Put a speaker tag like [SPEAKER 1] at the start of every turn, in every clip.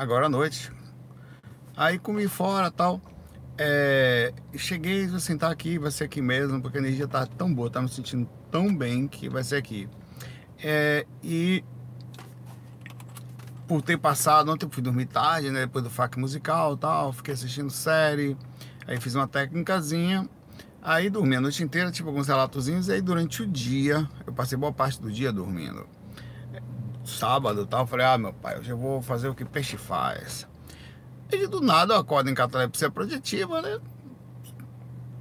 [SPEAKER 1] agora à noite. Aí comi fora tal. É, cheguei, vou sentar aqui, vai ser aqui mesmo, porque a energia tá tão boa, tá me sentindo tão bem que vai ser aqui. É, e por ter passado, ontem eu fui dormir tarde, né? Depois do FAC musical tal, fiquei assistindo série, aí fiz uma técnicazinha, aí dormi a noite inteira, tipo alguns relatozinhos, e aí durante o dia, eu passei boa parte do dia dormindo. Sábado tal, falei, ah meu pai, hoje eu vou fazer o que peixe faz. E do nada eu acordo em catalepsia projetiva, né?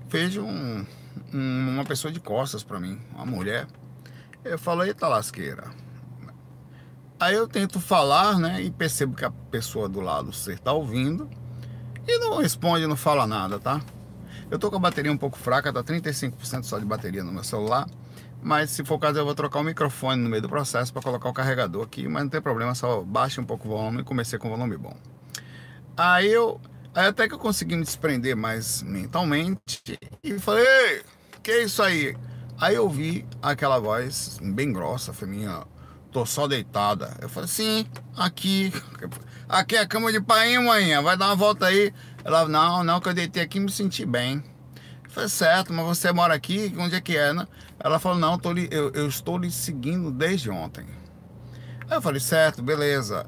[SPEAKER 1] Vejo um, um, uma pessoa de costas para mim, uma mulher. Eu falo, eita lasqueira. Aí eu tento falar, né? E percebo que a pessoa do lado você tá ouvindo e não responde, não fala nada, tá? Eu tô com a bateria um pouco fraca, tá 35% só de bateria no meu celular. Mas se for o caso, eu vou trocar o microfone no meio do processo para colocar o carregador aqui. Mas não tem problema, só baixe um pouco o volume e comecei com volume bom. Aí eu. Aí até que eu consegui me desprender mais mentalmente e falei, que é isso aí? Aí eu vi aquela voz bem grossa, feminina, tô só deitada. Eu falei, sim, aqui. Aqui é a cama de pai, manhã? Vai dar uma volta aí. Ela, não, não, que eu deitei aqui e me senti bem. Eu falei, certo, mas você mora aqui? Onde é que é, né? Ela falou, não, tô eu, eu estou lhe seguindo desde ontem. Aí eu falei, certo, beleza.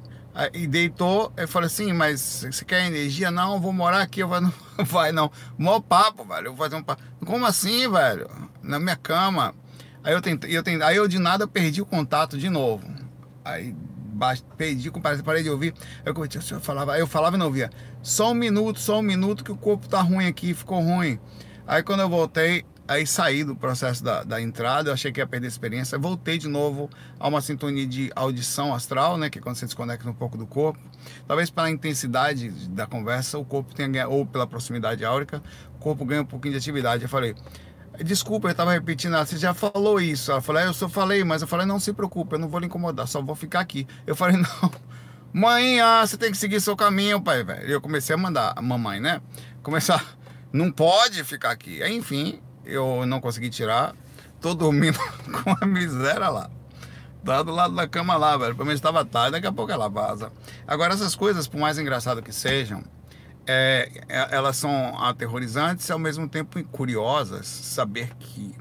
[SPEAKER 1] E deitou, eu falei assim, mas você quer energia? Não, vou morar aqui. Eu falei, não vai não. Mó papo, velho. Eu vou fazer um papo. Como assim, velho? Na minha cama. Aí eu tentei, eu tentei, aí eu de nada perdi o contato de novo. Aí perdi, parei de ouvir. Aí eu, eu falava, eu falava e não ouvia. Só um minuto, só um minuto que o corpo tá ruim aqui, ficou ruim. Aí quando eu voltei, Aí saí do processo da, da entrada, eu achei que ia perder a experiência. Voltei de novo a uma sintonia de audição astral, né? Que é quando você desconecta um pouco do corpo. Talvez pela intensidade da conversa, o corpo tenha ou pela proximidade áurica, o corpo ganha um pouquinho de atividade. Eu falei, desculpa, eu estava repetindo, você já falou isso. Ela falou, é, eu só falei, mas eu falei, não se preocupe, eu não vou lhe incomodar, só vou ficar aqui. Eu falei, não, mãe, ah, você tem que seguir seu caminho, pai, velho. Eu comecei a mandar a mamãe, né? Começar, não pode ficar aqui. Enfim, eu não consegui tirar. Tô dormindo com a miséria lá. Tá do lado da cama lá, velho. Pelo menos estava tarde, daqui a pouco ela vaza. Agora, essas coisas, por mais engraçado que sejam, é, é, elas são aterrorizantes e ao mesmo tempo curiosas. Saber que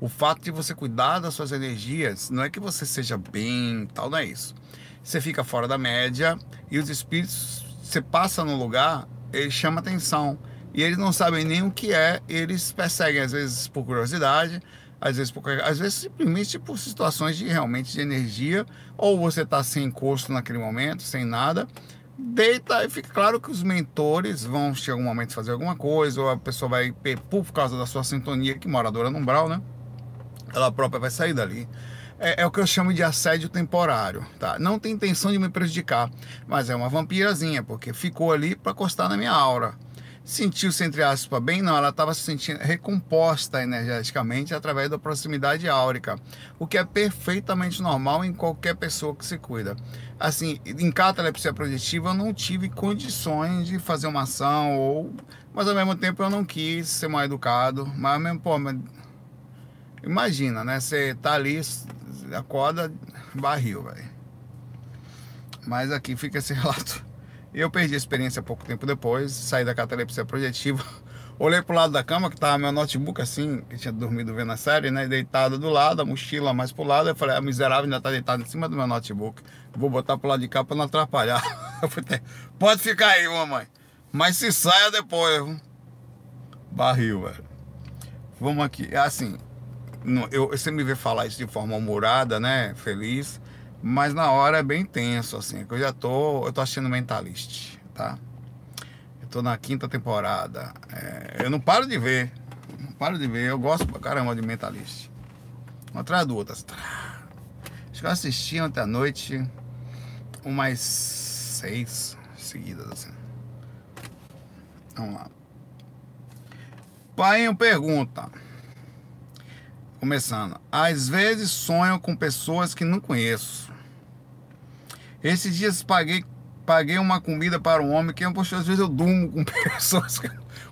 [SPEAKER 1] o fato de você cuidar das suas energias não é que você seja bem, tal, não é isso. Você fica fora da média e os espíritos, você passa no lugar, ele chama atenção e eles não sabem nem o que é, eles perseguem, às vezes por curiosidade, às vezes, por, às vezes simplesmente por situações de realmente de energia, ou você está sem encosto naquele momento, sem nada, deita e fica claro que os mentores vão chegar um momento fazer alguma coisa, ou a pessoa vai, por causa da sua sintonia, que moradora no umbral, né? Ela própria vai sair dali. É, é, o que eu chamo de assédio temporário, tá? Não tem intenção de me prejudicar, mas é uma vampirazinha, porque ficou ali para encostar na minha aura sentiu-se, entre aspas, bem, não, ela estava se sentindo recomposta energeticamente através da proximidade áurica, o que é perfeitamente normal em qualquer pessoa que se cuida. Assim, em catalepsia projetiva eu não tive condições de fazer uma ação, ou, mas ao mesmo tempo eu não quis ser mal educado, mas mesmo, pô, mas, imagina, né, você tá ali, acorda, barril, velho. Mas aqui fica esse relato eu perdi a experiência pouco tempo depois, saí da catalepsia projetiva. Olhei pro lado da cama, que tava meu notebook assim, que tinha dormido vendo a série, né? Deitado do lado, a mochila mais pro lado. Eu falei, a ah, miserável ainda tá deitado em cima do meu notebook. Vou botar pro lado de cá pra não atrapalhar. Eu falei, pode ficar aí, mamãe. Mas se saia depois. Barril, velho. Vamos aqui. É assim, eu, você me vê falar isso de forma humorada, né? Feliz. Mas na hora é bem tenso, assim. Eu já tô. Eu tô assistindo Mentalist, tá? Eu tô na quinta temporada. É, eu não paro de ver. Não paro de ver. Eu gosto pra caramba de Mentalist. Uma atrás do outro. Assim. Acho que eu assisti ontem à noite umas seis seguidas, assim. Vamos lá. Pai pergunta. Começando. Às vezes sonho com pessoas que não conheço. Esses dias paguei, paguei uma comida para um homem que, poxa, às vezes eu durmo com pessoas,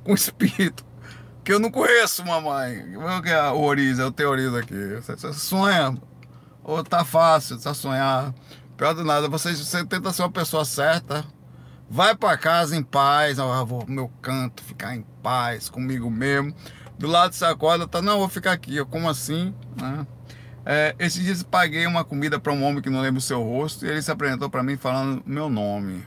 [SPEAKER 1] com espírito, que eu não conheço, mamãe. O que é o orizo, eu teorizo aqui. Você sonha, ou tá fácil, tá sonhar. Pior do nada, você, você tenta ser uma pessoa certa, vai para casa em paz, eu vou pro meu canto, ficar em paz comigo mesmo. Do lado você acorda, tá, não, vou ficar aqui. Eu, como assim? Né? É, esses dias paguei uma comida para um homem que não lembra o seu rosto e ele se apresentou para mim falando meu nome.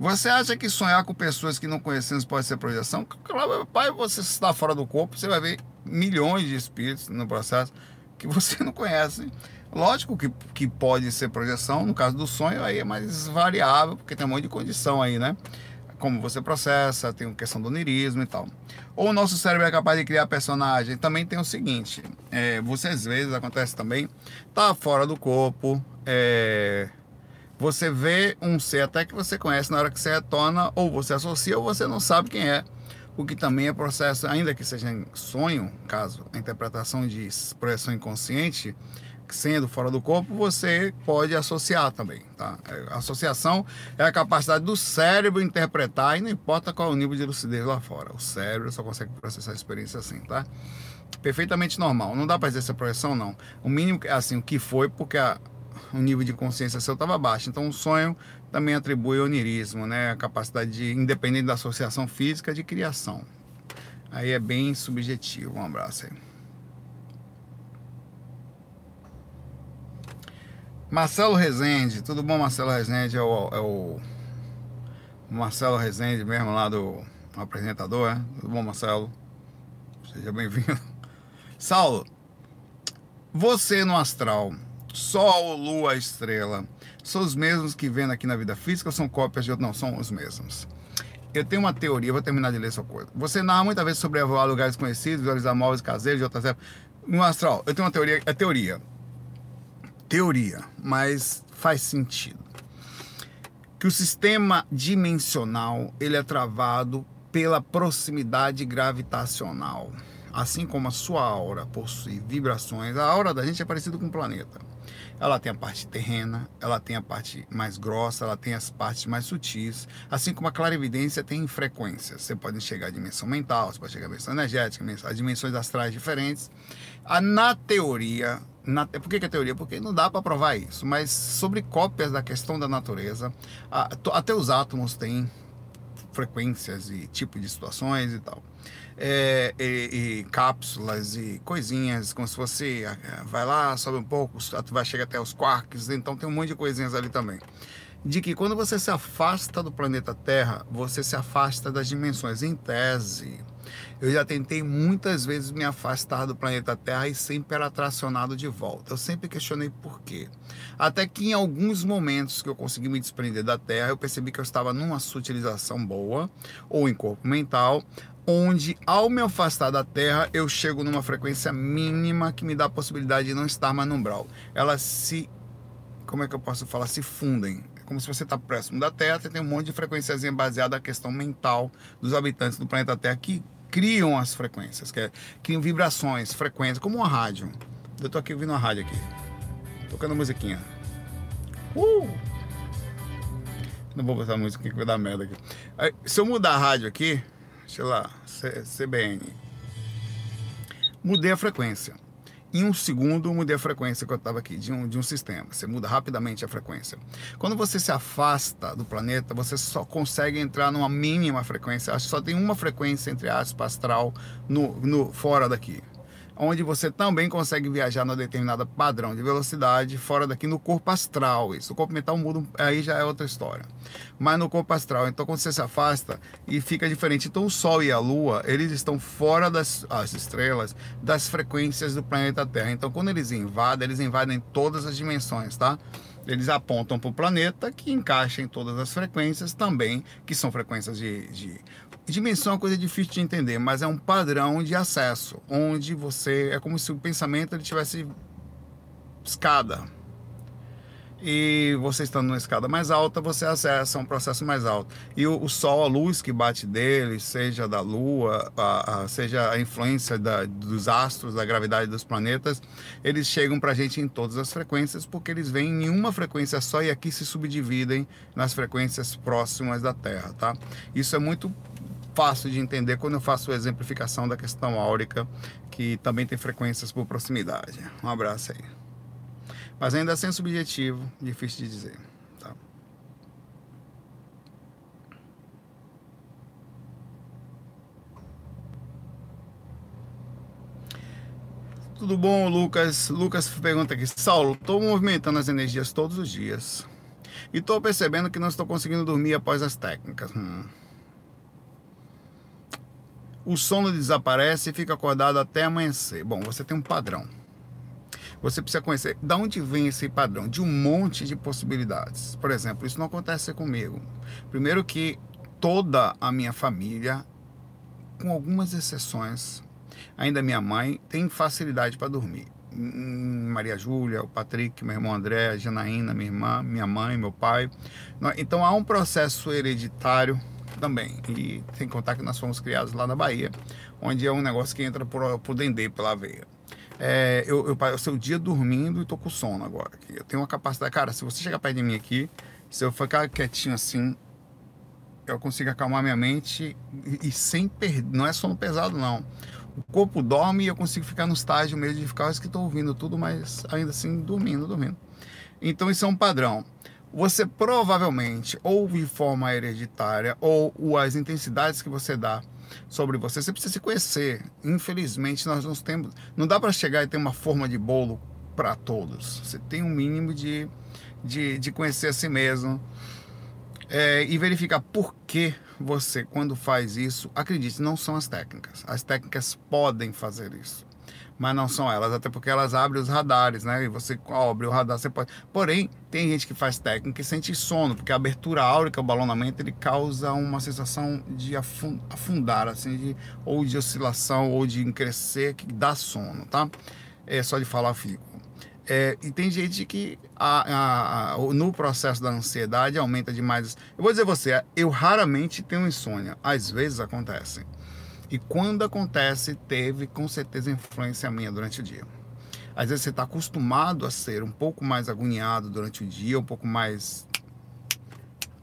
[SPEAKER 1] Você acha que sonhar com pessoas que não conhecemos pode ser projeção? Claro, pai, você está fora do corpo, você vai ver milhões de espíritos no processo que você não conhece. Lógico que, que pode ser projeção, no caso do sonho aí é mais variável, porque tem um monte de condição aí, né? Como você processa, tem questão do onirismo e tal. Ou o nosso cérebro é capaz de criar personagem. Também tem o seguinte: é, você às vezes acontece também, tá fora do corpo, é, você vê um ser até que você conhece na hora que você retorna, ou você associa, ou você não sabe quem é. O que também é processo, ainda que seja em sonho, caso a interpretação de projeção inconsciente, sendo fora do corpo, você pode associar também, tá? É, associação é a capacidade do cérebro interpretar e não importa qual é o nível de lucidez lá fora. O cérebro só consegue processar a experiência assim, tá? Perfeitamente normal. Não dá para dizer essa projeção, não. O mínimo é assim, o que foi, porque a, o nível de consciência seu estava baixo. Então, o sonho também atribui onirismo, né? A capacidade de, independente da associação física, de criação. Aí é bem subjetivo. Um abraço aí. Marcelo Rezende, tudo bom, Marcelo Rezende? É o, é o Marcelo Rezende mesmo lá do apresentador, né? Tudo bom, Marcelo? Seja bem-vindo. Saulo, você no astral, Sol, Lua, Estrela, são os mesmos que vendo aqui na vida física ou são cópias de outros? Não, são os mesmos. Eu tenho uma teoria, vou terminar de ler essa coisa. Você narra muitas vezes sobre voar lugares conhecidos, visualizar móveis caseiros de outras épocas. No astral, eu tenho uma teoria, é teoria teoria, mas faz sentido. Que o sistema dimensional ele é travado pela proximidade gravitacional. Assim como a sua aura possui vibrações, a aura da gente é parecida com o planeta. Ela tem a parte terrena, ela tem a parte mais grossa, ela tem as partes mais sutis, assim como a clarividência tem frequências. Você pode chegar à dimensão mental, você pode chegar à dimensão energética, a dimensões astrais diferentes. Na teoria, na, por que, que é teoria? Porque não dá para provar isso, mas sobre cópias da questão da natureza, a, até os átomos têm frequências e tipo de situações e tal. É, e, e, cápsulas e coisinhas, como se fosse vai lá, sobe um pouco, vai chegar até os quarks, então tem um monte de coisinhas ali também. De que quando você se afasta do planeta Terra, você se afasta das dimensões. Em tese, eu já tentei muitas vezes me afastar do planeta Terra e sempre era tracionado de volta. Eu sempre questionei por quê. Até que em alguns momentos que eu consegui me desprender da Terra, eu percebi que eu estava numa sutilização boa, ou em corpo mental, onde ao me afastar da Terra, eu chego numa frequência mínima que me dá a possibilidade de não estar mais no umbral. Elas se, como é que eu posso falar, se fundem como se você está próximo da Terra, você tem um monte de frequênciazinha baseada na questão mental dos habitantes do planeta Terra que criam as frequências, que é, criam vibrações, frequências, como uma rádio. Eu tô aqui ouvindo uma rádio aqui, tocando musiquinha. Uh! Não vou botar música que vai dar merda aqui. Aí, se eu mudar a rádio aqui, sei lá, CBN, mudei a frequência. Em um segundo, mudei a frequência que eu estava aqui, de um, de um sistema. Você muda rapidamente a frequência. Quando você se afasta do planeta, você só consegue entrar numa mínima frequência. Acho que só tem uma frequência, entre aspas, astral, no, no, fora daqui onde você também consegue viajar num determinado padrão de velocidade fora daqui no corpo astral. Isso, o corpo mental muda, aí já é outra história. Mas no corpo astral, então quando você se afasta e fica diferente. Então o Sol e a Lua, eles estão fora das as estrelas, das frequências do planeta Terra. Então quando eles invadem, eles invadem todas as dimensões, tá? Eles apontam para o planeta que encaixa em todas as frequências também, que são frequências de, de Dimensão é uma coisa difícil de entender, mas é um padrão de acesso, onde você é como se o pensamento ele tivesse escada. E você estando numa escada mais alta, você acessa um processo mais alto. E o, o Sol, a luz que bate dele, seja da Lua, a, a, seja a influência da, dos astros, da gravidade dos planetas, eles chegam para a gente em todas as frequências, porque eles vêm em uma frequência só e aqui se subdividem nas frequências próximas da Terra, tá? Isso é muito fácil de entender quando eu faço a exemplificação da questão áurica, que também tem frequências por proximidade. Um abraço aí. Mas ainda assim subjetivo, difícil de dizer. Tá? Tudo bom, Lucas? Lucas pergunta aqui, Saulo, estou movimentando as energias todos os dias. E estou percebendo que não estou conseguindo dormir após as técnicas. Hum. O sono desaparece e fica acordado até amanhecer. Bom, você tem um padrão. Você precisa conhecer de onde vem esse padrão, de um monte de possibilidades. Por exemplo, isso não acontece comigo. Primeiro que toda a minha família, com algumas exceções, ainda minha mãe tem facilidade para dormir. Hum, Maria Júlia, o Patrick, meu irmão André, a Janaína, minha irmã, minha mãe, meu pai. Então há um processo hereditário também. E sem contar que nós fomos criados lá na Bahia, onde é um negócio que entra por, por dendê, pela veia. É, eu, eu passei o dia dormindo e tô com sono agora. Eu tenho uma capacidade. Cara, se você chegar perto de mim aqui, se eu ficar quietinho assim, eu consigo acalmar minha mente e, e sem perder. Não é sono pesado, não. O corpo dorme e eu consigo ficar no estágio mesmo de ficar, que estou ouvindo tudo, mas ainda assim dormindo, dormindo. Então isso é um padrão. Você provavelmente, ou de forma hereditária, ou as intensidades que você dá sobre você. Você precisa se conhecer. Infelizmente, nós não temos. Não dá para chegar e ter uma forma de bolo para todos. Você tem um mínimo de, de, de conhecer a si mesmo é, e verificar por que você, quando faz isso, acredite, não são as técnicas. As técnicas podem fazer isso mas não são elas, até porque elas abrem os radares, né? E você abre o radar, você pode. Porém, tem gente que faz técnica e sente sono, porque a abertura áurica, o balonamento, ele causa uma sensação de afundar, assim, de, ou de oscilação, ou de crescer, que dá sono, tá? É só de falar fico. É, e tem gente que a, a, a, no processo da ansiedade aumenta demais. Eu vou dizer você, eu raramente tenho insônia, às vezes acontece. E quando acontece, teve com certeza influência minha durante o dia. Às vezes você está acostumado a ser um pouco mais agoniado durante o dia, um pouco mais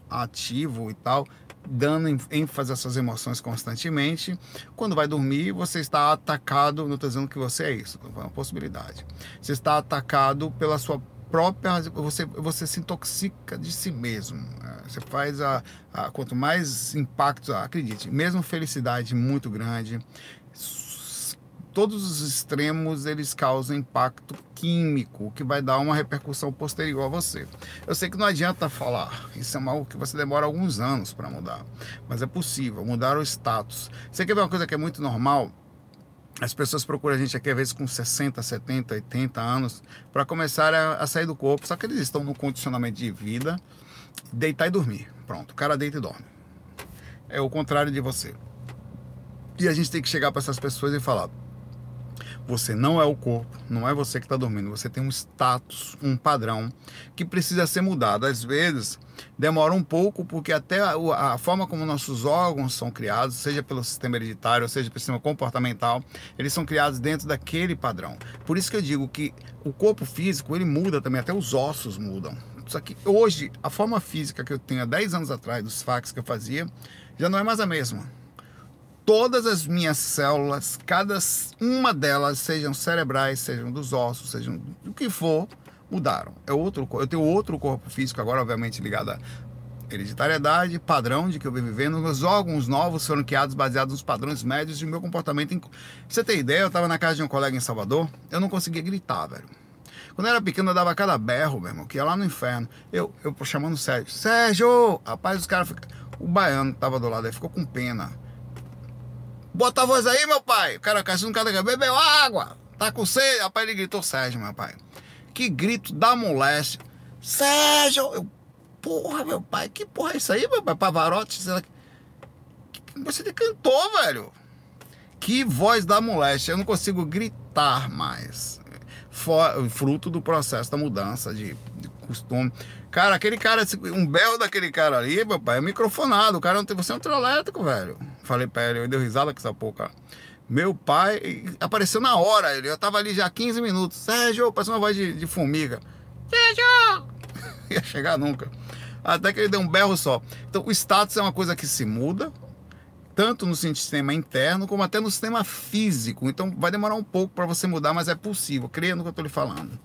[SPEAKER 1] ativo e tal, dando ênfase às suas emoções constantemente. Quando vai dormir, você está atacado, não estou dizendo que você é isso, é uma possibilidade. Você está atacado pela sua própria, você, você se intoxica de si mesmo. Né? Você faz a, a quanto mais impactos, acredite, mesmo felicidade muito grande, todos os extremos eles causam impacto químico que vai dar uma repercussão posterior a você. Eu sei que não adianta falar, isso é algo que você demora alguns anos para mudar, mas é possível mudar o status. Você quer ver uma coisa que é muito normal? As pessoas procuram a gente aqui, às vezes, com 60, 70, 80 anos, para começar a, a, sair do corpo. Só que eles estão no condicionamento de vida, deitar e dormir. Pronto, o cara deita e dorme. É o contrário de você. E a gente tem que chegar para essas pessoas e falar: você não é o corpo, não é você que está dormindo. Você tem um status, um padrão que precisa ser mudado. Às vezes demora um pouco, porque até a, a, forma como nossos órgãos são criados, seja pelo sistema hereditário, seja pelo sistema comportamental, eles são criados dentro daquele padrão. Por isso que eu digo que o corpo físico ele muda também, até os ossos mudam. Só que hoje, a forma física que eu tenho há 10 anos atrás, dos fax que eu fazia, já não é mais a mesma todas as minhas células, cada uma delas, sejam cerebrais, sejam dos ossos, sejam do que for, mudaram. É outro, eu tenho outro corpo físico agora, obviamente ligado à hereditariedade, padrão de que eu venho vivendo. Meus órgãos novos foram criados baseados nos padrões médios de meu comportamento. Você ter ideia, eu estava na casa de um colega em Salvador, eu não conseguia gritar, velho. Quando eu era pequeno, eu dava cada berro, meu irmão, que ia lá no inferno. Eu, eu chamando o Sérgio, Sérgio! Rapaz, os caras, o baiano tava do lado aí, ficou com pena. Bota a voz aí, meu pai. O cara caçando um cara bebeu água. Tá com sede. Rapaz, ele gritou Sérgio, meu pai. Que grito da moléstia. Sérgio! Eu, porra, meu pai, que porra é isso aí, meu pai? Pavarotti? Será que... Você cantou, velho. Que voz da moléstia. Eu não consigo gritar mais. For, fruto do processo da mudança de, de costume. Cara, aquele cara, um belo daquele cara ali, meu pai, é microfonado. O cara não tem. Você é um trio elétrico, velho. Falei pra ele, eu dei risada com essa porra. Meu pai apareceu na hora, ele. Eu tava ali já 15 minutos. Sérgio, parece uma voz de, de formiga. Sérgio! Ia chegar nunca. Até que ele deu um berro só. Então, o status é uma coisa que se muda, tanto no sistema interno como até no sistema físico. Então, vai demorar um pouco para você mudar, mas é possível. Creia no que eu estou lhe falando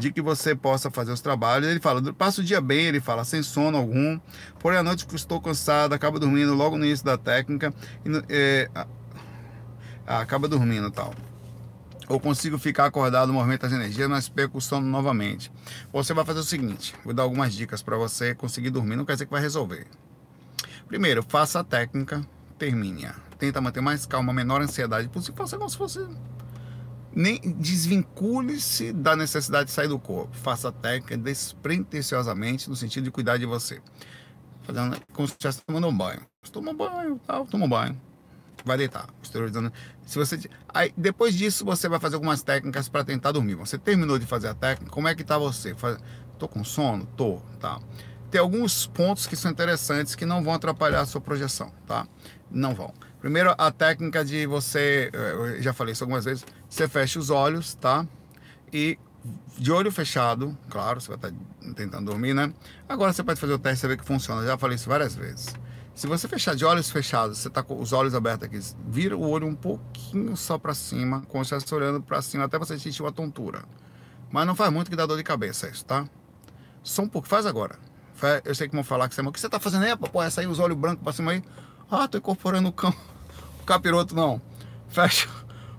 [SPEAKER 1] de que você possa fazer os trabalhos. Ele fala, passa o dia bem, ele fala, sem sono algum, porém à noite estou cansado, acaba dormindo logo no início da técnica, e, é, acaba dormindo tal. ou consigo ficar acordado, movimento as energias, mas perco o sono novamente. Você vai fazer o seguinte: vou dar algumas dicas para você conseguir dormir, não quer dizer que vai resolver. Primeiro, faça a técnica, termine-a. Tenta manter mais calma, menor ansiedade possível, faça como se fosse. Nem desvincule-se da necessidade de sair do corpo. Faça a técnica despretensiosamente, no sentido de cuidar de você. Fazendo como se estivesse tomando um banho. Toma um banho, tal, toma um banho vai deitar. Se você, aí depois disso você vai fazer algumas técnicas para tentar dormir. Você terminou de fazer a técnica, como é que tá você? Faz, tô com sono, tô, tá. Tem alguns pontos que são interessantes que não vão atrapalhar a sua projeção, tá? Não vão. Primeiro, a técnica de você, eu já falei isso algumas vezes, você fecha os olhos, tá? E de olho fechado, claro, você vai estar tá tentando dormir, né? Agora você pode fazer o teste e ver que funciona. Eu já falei isso várias vezes. Se você fechar de olhos fechados, você tá com os olhos abertos aqui, vira o olho um pouquinho só para cima, como se estivesse olhando para cima, até você sentir uma tontura. Mas não faz muito que dá dor de cabeça isso, tá? Só um pouco, faz agora. Eu sei que vão falar que você, o que você tá fazendo aí, pô, essa aí, os olhos brancos para cima aí. Ah, tô incorporando o cão. O capiroto não. Fecha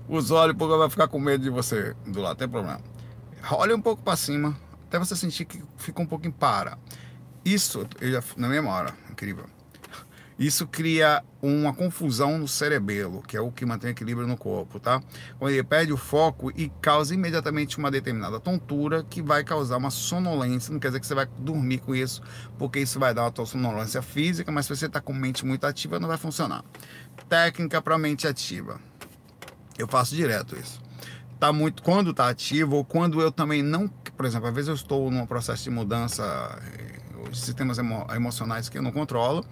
[SPEAKER 1] os olhos, porque vai ficar com medo de você do lado, tem problema. Olha um pouco para cima, até você sentir que fica um pouquinho para. Isso, eu já, na mesma hora, incrível. Isso cria uma confusão no cerebelo, que é o que mantém equilíbrio no corpo, tá? Quando ele perde o foco e causa imediatamente uma determinada tontura que vai causar uma sonolência, não quer dizer que você vai dormir com isso, porque isso vai dar uma sonolência física, mas se você está com mente muito ativa, não vai funcionar. Técnica para mente ativa. Eu faço direto isso. Tá muito quando tá ativo ou quando eu também não, por exemplo, às vezes eu estou num processo de mudança sistemas emo emocionais que eu não controlo.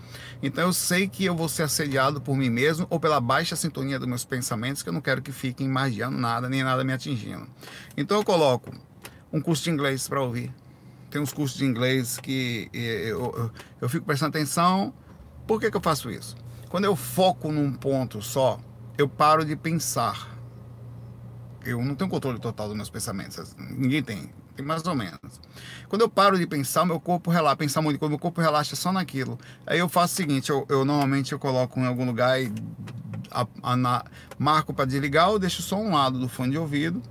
[SPEAKER 1] Então eu sei que eu vou ser assediado por mim mesmo ou pela baixa sintonia dos meus pensamentos, que eu não quero que fiquem magiando nada, nem nada me atingindo. Então eu coloco um curso de inglês para ouvir. Tem uns cursos de inglês que eu, eu, eu fico prestando atenção. Por que, que eu faço isso? Quando eu foco num ponto só, eu paro de pensar. Eu não tenho controle total dos meus pensamentos. Ninguém tem mais ou menos. Quando eu paro de pensar, meu corpo relaxa, pensar muito, quando meu corpo relaxa só naquilo. Aí eu faço o seguinte, eu, eu normalmente eu coloco em algum lugar e a, a, na, marco para desligar, eu deixo só um lado do fone de ouvido,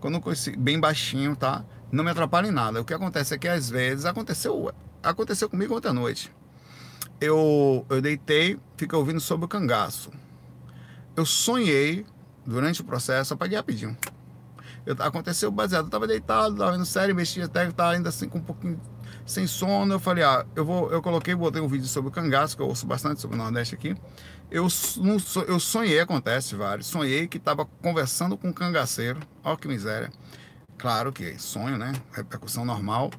[SPEAKER 1] quando bem baixinho, tá? Não me atrapalha em nada. O que acontece é que às vezes aconteceu, aconteceu comigo ontem à noite. Eu, eu deitei, fiquei ouvindo sobre o cangaço. Eu sonhei durante o processo, apaguei rapidinho. Eu, aconteceu baseado, eu tava deitado, tava vendo série, mexia até, tava ainda assim com um pouquinho sem sono. Eu falei, ah, eu vou, eu coloquei, botei um vídeo sobre o cangaço, que eu ouço bastante sobre o Nordeste aqui. Eu, eu sonhei, acontece vários, sonhei que tava conversando com um cangaceiro, ó que miséria. Claro que sonho, né? Repercussão normal.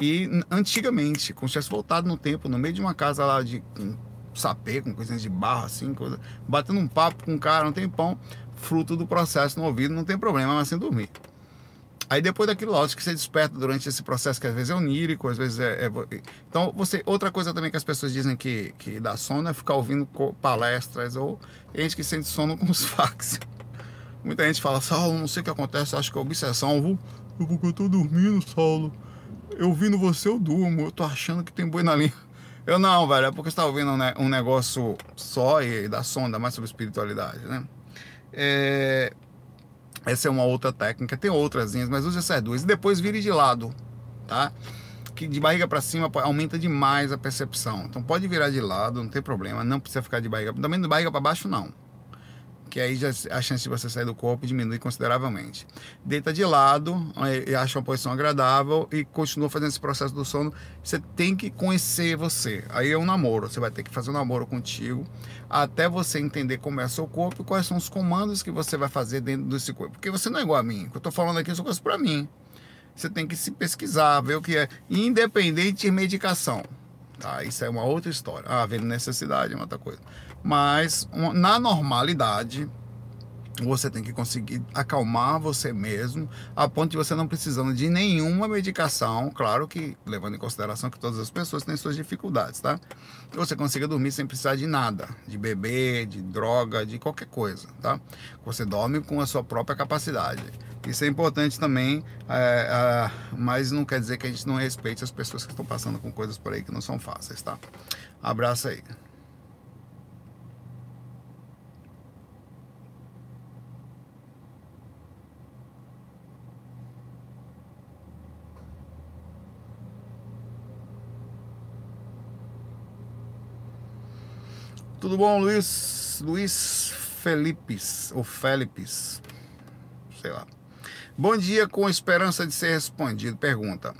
[SPEAKER 1] E antigamente, como se tivesse voltado no tempo, no meio de uma casa lá de sapê, com coisinhas de barro, assim, coisa, batendo um papo com um cara um tempão fruto do processo no ouvido, não tem problema, mas sem dormir. Aí depois daquilo, lógico que você desperta durante esse processo, que às vezes é onírico, às vezes é, é, Então, você. Outra coisa também que as pessoas dizem que, que dá sono é ficar ouvindo palestras ou gente que sente sono com os fax. Muita gente fala, Saulo, não sei o que acontece, acho que é obsessão. Eu, vou, eu porque eu tô dormindo, Saulo. Eu ouvindo você, eu durmo. Eu tô achando que tem boi na linha. Eu não, velho, é porque você tá ouvindo um, um negócio só e dá sonda mais sobre espiritualidade, né? É, essa é uma outra técnica, tem outras, mas use essas duas. E depois vire de lado, tá? Que de barriga para cima aumenta demais a percepção. Então pode virar de lado, não tem problema. Não precisa ficar de barriga. Também de barriga para baixo, não que aí já, a chance de você sair do corpo diminui consideravelmente. Deita de lado e acha uma posição agradável e continua fazendo esse processo do sono. Você tem que conhecer você. Aí é um namoro. Você vai ter que fazer um namoro contigo até você entender como é seu corpo e quais são os comandos que você vai fazer dentro desse corpo. Porque você não é igual a mim. O que eu estou falando aqui são coisas para mim. Você tem que se pesquisar, ver o que é, independente de medicação. Tá? Isso é uma outra história. Ah, havendo necessidade é uma outra coisa. Mas na normalidade, você tem que conseguir acalmar você mesmo, a ponto de você não precisando de nenhuma medicação, claro que levando em consideração que todas as pessoas têm suas dificuldades, tá? Que você consiga dormir sem precisar de nada, de beber, de droga, de qualquer coisa, tá? Você dorme com a sua própria capacidade. Isso é importante também, é, é, mas não quer dizer que a gente não respeite as pessoas que estão passando com coisas por aí que não são fáceis, tá? Abraço aí. Tudo bom, Luiz? Luiz Felipes, ou Felipes, sei lá. Bom dia, com esperança de ser respondido. Pergunta.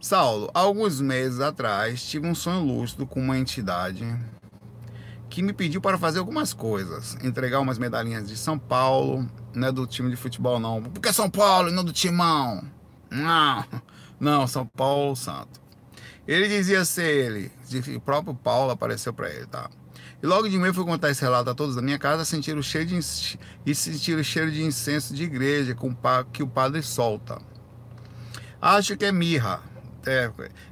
[SPEAKER 1] Saulo, alguns meses atrás tive um sonho lúcido com uma entidade que me pediu para fazer algumas coisas. Entregar umas medalhinhas de São Paulo, não é do time de futebol não. Porque São Paulo e não do Timão. Não, não, São Paulo Santo. Ele dizia ser ele, o próprio Paulo apareceu para ele, tá? Logo de manhã fui contar esse relato a todos da minha casa, sentir o cheiro de e sentir o cheiro de incenso de igreja com que o padre solta. Acho que é mirra. É,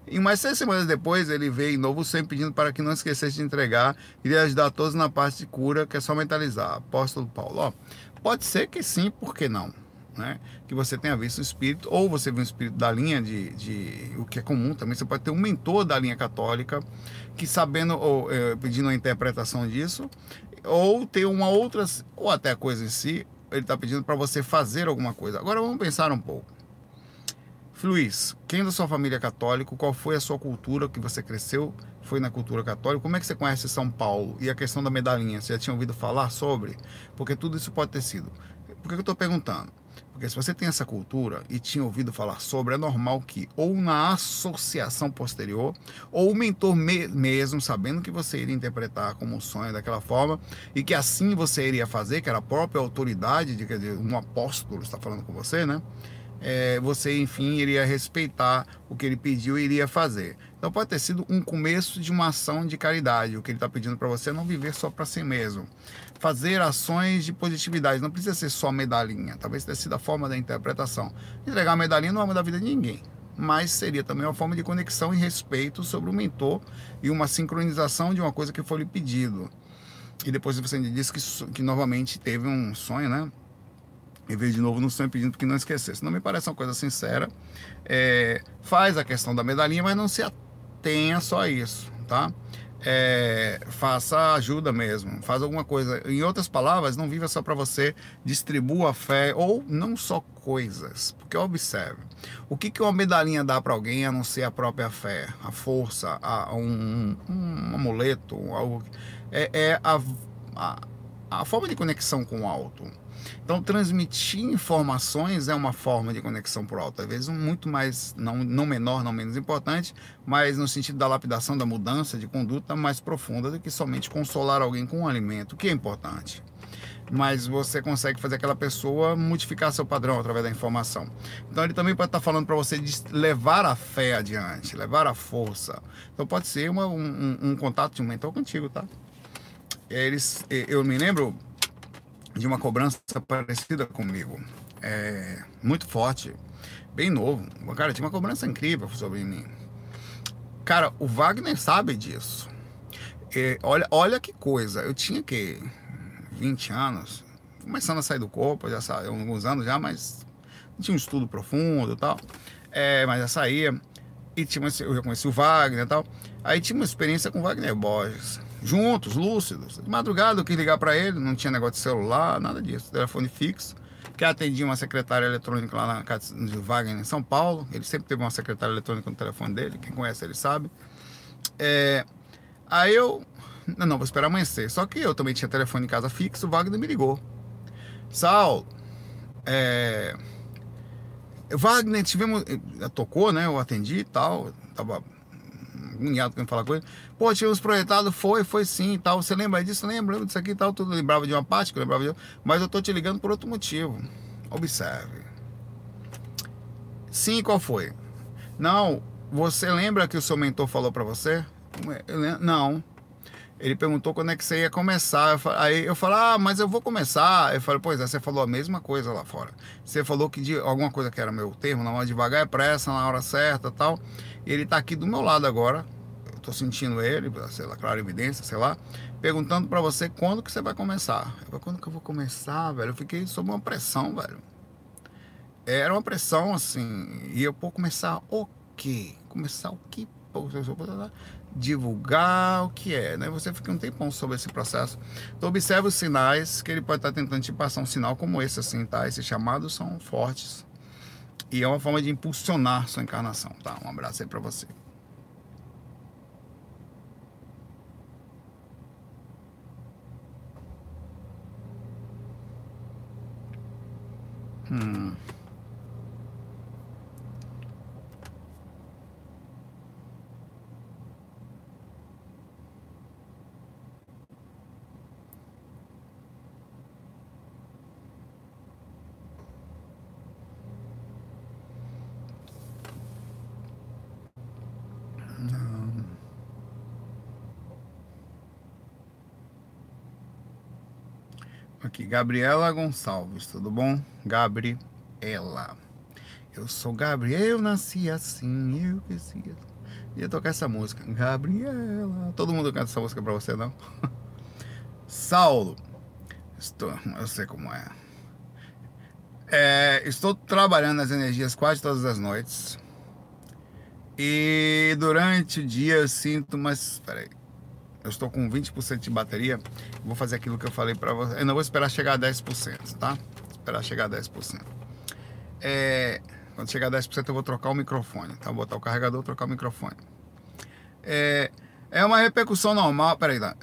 [SPEAKER 1] e mais seis semanas depois ele veio em novo sempre pedindo para que não esquecesse de entregar e de ajudar todos na parte de cura, que é só mentalizar. Apóstolo Paulo. Ó, pode ser que sim, por que não? Né? Que você tenha visto o espírito, ou você viu um espírito da linha de, de, o que é comum também, você pode ter um mentor da linha católica que sabendo ou é, pedindo a interpretação disso, ou ter uma outra, ou até a coisa em si, ele está pedindo para você fazer alguma coisa. Agora vamos pensar um pouco. Luiz, quem da sua família é católico? Qual foi a sua cultura que você cresceu? Foi na cultura católica? Como é que você conhece São Paulo? E a questão da medalhinha, você já tinha ouvido falar sobre? Porque tudo isso pode ter sido. Por que eu estou perguntando? Porque se você tem essa cultura e tinha ouvido falar sobre, é normal que, ou na associação posterior, ou o mentor me mesmo, sabendo que você iria interpretar como um sonho daquela forma, e que assim você iria fazer, que era a própria autoridade, de, quer dizer, um apóstolo está falando com você, né? É, você, enfim, iria respeitar o que ele pediu e iria fazer. Então pode ter sido um começo de uma ação de caridade. O que ele está pedindo para você é não viver só para si mesmo fazer ações de positividade. Não precisa ser só medalhinha. Talvez tenha sido a forma da interpretação. Entregar a medalhinha não vai mudar a vida de ninguém. Mas seria também uma forma de conexão e respeito sobre o mentor e uma sincronização de uma coisa que foi lhe pedido. E depois você disse que, que novamente teve um sonho, né? E veio de novo no sonho pedindo que não esquecesse. Não me parece uma coisa sincera. É, faz a questão da medalhinha, mas não se atenha só a isso, tá? é, faça ajuda mesmo, faz alguma coisa. Em outras palavras, não viva só para você, distribua a fé ou não só coisas. Porque observe, o que, que uma medalhinha dá para alguém a não ser a própria fé, a força, a, um, um, amuleto, algo. É, é a, a, a forma de conexão com o alto. Então, transmitir informações é uma forma de conexão por alto, às vezes muito mais, não, não menor, não menos importante, mas no sentido da lapidação, da mudança de conduta mais profunda do que somente consolar alguém com um alimento, que é importante. Mas você consegue fazer aquela pessoa modificar seu padrão através da informação. Então, ele também pode estar falando para você de levar a fé adiante, levar a força. Então, pode ser uma, um, um contato de um mentor contigo, tá? Eles, eu me lembro de uma cobrança parecida comigo. É, muito forte, bem novo. Cara, tinha uma cobrança incrível sobre mim. Cara, o Wagner sabe disso. É, olha, olha que coisa. Eu tinha que 20 anos, começando a sair do corpo, já saiu alguns anos já, mas não tinha um estudo profundo e tal. É, mas já saía. E tinha, eu já conheci o Wagner e tal. Aí tinha uma experiência com o Wagner Borges juntos, lúcidos. De madrugada eu quis ligar para ele, não tinha negócio de celular, nada disso. Telefone fixo. Que atendia uma secretária eletrônica lá na casa de Wagner, em São Paulo. Ele sempre teve uma secretária eletrônica no telefone dele. Quem conhece ele sabe. É, aí eu. Não, não, vou esperar amanhecer. Só que eu também tinha telefone em casa fixo. O Wagner me ligou. Saulo, é. Wagner, tivemos. Tocou, né? Eu atendi e tal. Tava quando falar com ele. Pô, tínhamos projetado, foi, foi sim tal. Você lembra disso? Lembra disso aqui e tal. Tudo lembrava de uma parte que eu lembrava de Mas eu tô te ligando por outro motivo. Observe. Sim, qual foi? Não, você lembra que o seu mentor falou para você? Não. Ele perguntou quando é que você ia começar. Aí eu falei, ah, mas eu vou começar. Eu falei, pois é, você falou a mesma coisa lá fora. Você falou que de alguma coisa que era meu termo, na hora devagar é pressa, na hora certa tal. Ele está aqui do meu lado agora. Eu estou sentindo ele, sei lá, claro, evidência, sei lá, perguntando para você quando que você vai começar. Eu quando que eu vou começar, velho? Eu fiquei sob uma pressão, velho. Era uma pressão assim. E eu vou começar o quê? Começar o quê? divulgar o que é, né? Você fica um tempão sobre esse processo. Então observe os sinais que ele pode estar tentando te passar um sinal como esse, assim, tá? Esses chamados são fortes. E é uma forma de impulsionar sua encarnação, tá? Um abraço aí para você. Hum. Gabriela Gonçalves, tudo bom? Gabriela. Eu sou Gabriel, eu nasci assim, eu cresci. Assim. Ia tocar essa música. Gabriela. Todo mundo canta essa música pra você, não? Saulo. Estou, eu sei como é. é. Estou trabalhando nas energias quase todas as noites. E durante o dia eu sinto, mas peraí eu estou com 20% de bateria, vou fazer aquilo que eu falei para você. Eu não vou esperar chegar a 10%, tá? Esperar chegar a 10%. É, quando chegar a 10% eu vou trocar o microfone, tá? Vou botar o carregador, trocar o microfone. É, é uma repercussão normal, peraí, tá?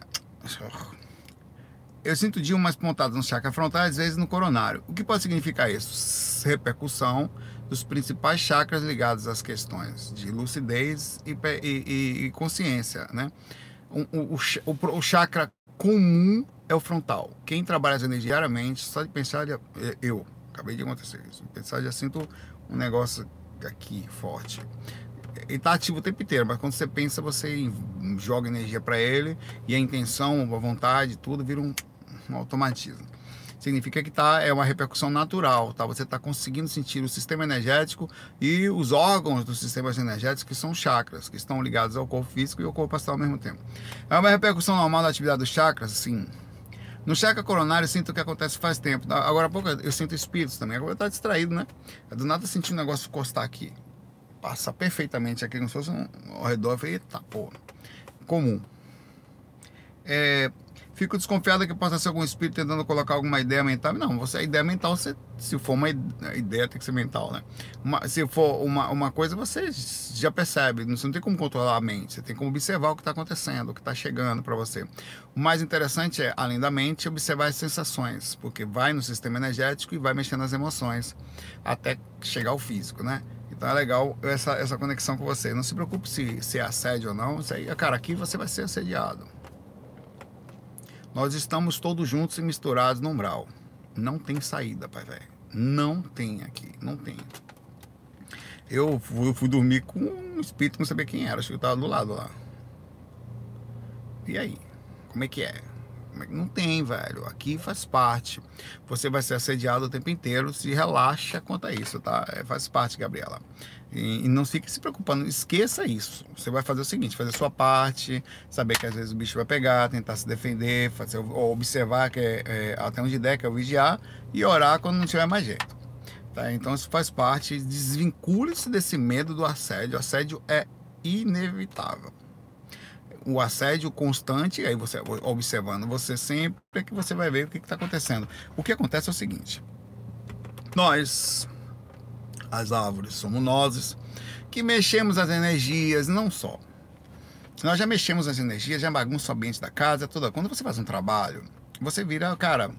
[SPEAKER 1] Eu sinto de umas pontadas no chakra frontal, às vezes no coronário. O que pode significar isso? Repercussão dos principais chakras ligados às questões de lucidez e, e, e consciência, né? O, o, o, chakra comum é o frontal. Quem trabalha as energias diariamente, só de pensar, é, eu, acabei de acontecer isso, pensar já sinto um negócio aqui forte. Ele está ativo o tempo inteiro, mas quando você pensa, você joga energia para ele e a intenção, a vontade, tudo vira um, um automatismo significa que tá, é uma repercussão natural, tá? Você está conseguindo sentir o sistema energético e os órgãos do sistema energético que são chakras, que estão ligados ao corpo físico e ao corpo astral ao mesmo tempo. É uma repercussão normal da atividade dos chakras, sim. No chakra coronário eu sinto o que acontece faz tempo. Agora há pouco eu sinto espíritos também. Agora tá distraído, né? Do nada eu senti um negócio encostar aqui. Passar perfeitamente aqui, como se fosse um, ao redor. Eu falei, eita, pô. Comum. É, Fico desconfiado que possa ser algum espírito tentando colocar alguma ideia mental. Não, você a ideia mental, você, se for uma ideia, tem que ser mental, né? Uma, se for uma, uma coisa, você já percebe. Você não tem como controlar a mente, você tem como observar o que está acontecendo, o que está chegando para você. O mais interessante é, além da mente, observar as sensações, porque vai no sistema energético e vai mexendo nas emoções até chegar ao físico, né? Então é legal essa, essa conexão com você. Não se preocupe se, se é assédio ou não. Isso aí, cara, aqui você vai ser assediado. Nós estamos todos juntos e misturados no umbral. Não tem saída, pai velho. Não tem aqui, não tem. Eu fui, eu fui dormir com um espírito, não sabia quem era, acho que eu tava do lado lá. E aí? Como é que é? é não tem, velho. Aqui faz parte. Você vai ser assediado o tempo inteiro. Se relaxa quanto a isso, tá? É, faz parte, Gabriela. E, e, não fique se preocupando, esqueça isso. Você vai fazer o seguinte: fazer a sua parte, saber que às vezes o bicho vai pegar, tentar se defender, fazer, ou observar que é, é, até onde der, que é o vigiar, e orar quando não tiver mais jeito. Tá? Então isso faz parte, desvincule-se desse medo do assédio. O assédio é inevitável. O assédio constante, aí você observando você sempre, é que você vai ver o que está acontecendo. O que acontece é o seguinte: nós as árvores, somos nós que mexemos as energias, não só. Nós já mexemos as energias, já bagunça o ambiente da casa, toda. Quando você faz um trabalho, você vira, cara,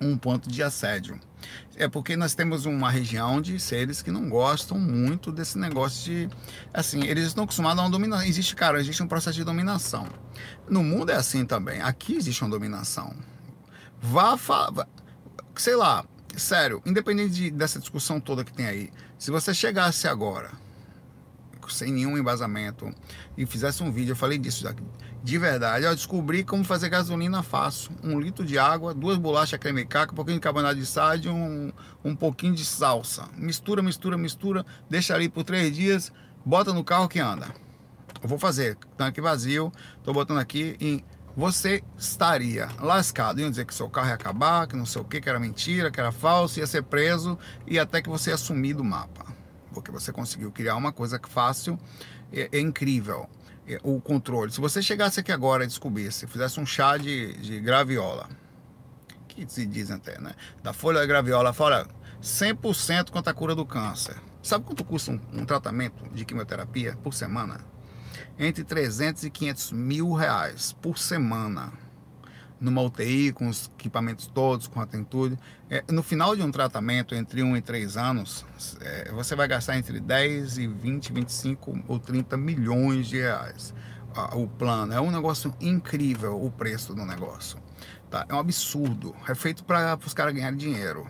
[SPEAKER 1] um ponto de assédio. É porque nós temos uma região de seres que não gostam muito desse negócio de. Assim, eles estão acostumados a uma dominação. Existe, cara, existe um processo de dominação. No mundo é assim também. Aqui existe uma dominação. Vá falar. Sei lá, sério, independente de, dessa discussão toda que tem aí, se você chegasse agora, sem nenhum embasamento, e fizesse um vídeo, eu falei disso já, de verdade, eu descobri como fazer gasolina fácil. Um litro de água, duas bolachas creme caca, um pouquinho de carbonato de sal um, um pouquinho de salsa. Mistura, mistura, mistura, deixa ali por três dias, bota no carro que anda. Eu vou fazer, tanque vazio, tô botando aqui em você estaria lascado. Iam dizer que seu carro ia acabar, que não sei o que, que era mentira, que era falso, ia ser preso e até que você ia sumir do mapa. Porque você conseguiu criar uma coisa fácil, é, é incrível. É, o controle. Se você chegasse aqui agora e descobrisse, fizesse um chá de, de graviola, que se diz até, né? Da folha da graviola, fora 100% quanto a cura do câncer. Sabe quanto custa um, um tratamento de quimioterapia por semana? Entre 300 e 500 mil reais por semana. numa UTI, com os equipamentos todos, com a. É, no final de um tratamento, entre 1 e 3 anos, é, você vai gastar entre 10 e 20, 25 ou 30 milhões de reais. o plano é um negócio incrível, o preço do negócio. Tá? É um absurdo. É feito para os caras ganharem dinheiro.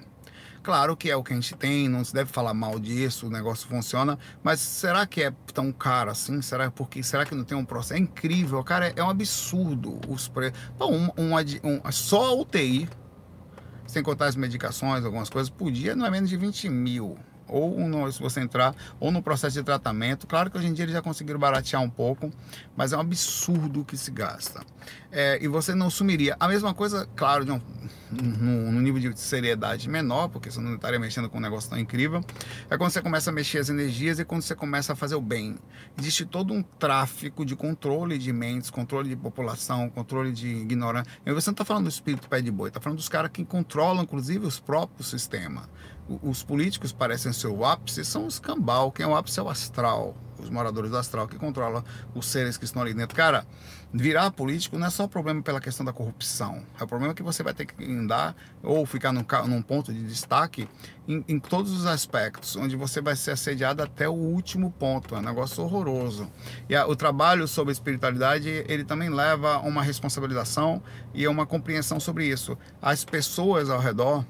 [SPEAKER 1] Claro que é o que a gente tem, não se deve falar mal disso, o negócio funciona, mas será que é tão caro assim? Será porque será que não tem um processo? É incrível, cara, é um absurdo os preços. Um, um, um, só a UTI, sem contar as medicações, algumas coisas, por dia não é menos de 20 mil ou no, se você entrar, ou no processo de tratamento. Claro que hoje em dia eles já conseguiram baratear um pouco, mas é um absurdo que se gasta. É, e você não sumiria. A mesma coisa, claro, de um, nível de seriedade menor, porque você não estaria mexendo com um negócio tão incrível, é quando você começa a mexer as energias e quando você começa a fazer o bem. Existe todo um tráfico de controle de mentes, controle de população, controle de ignorância. Você não está falando do espírito pé de boi, está falando dos caras que controlam, inclusive, os próprios sistemas os políticos parecem ser o ápice, são os cambal. Quem é o ápice é o astral, os moradores do astral que controlam os seres que estão ali dentro. Cara, virar político não é só problema pela questão da corrupção. É o problema que você vai ter que andar ou ficar num, num ponto de destaque em, em, todos os aspectos, onde você vai ser assediado até o último ponto. É um negócio horroroso. E a, o trabalho sobre espiritualidade, ele também leva a uma responsabilização e a uma compreensão sobre isso. As pessoas ao redor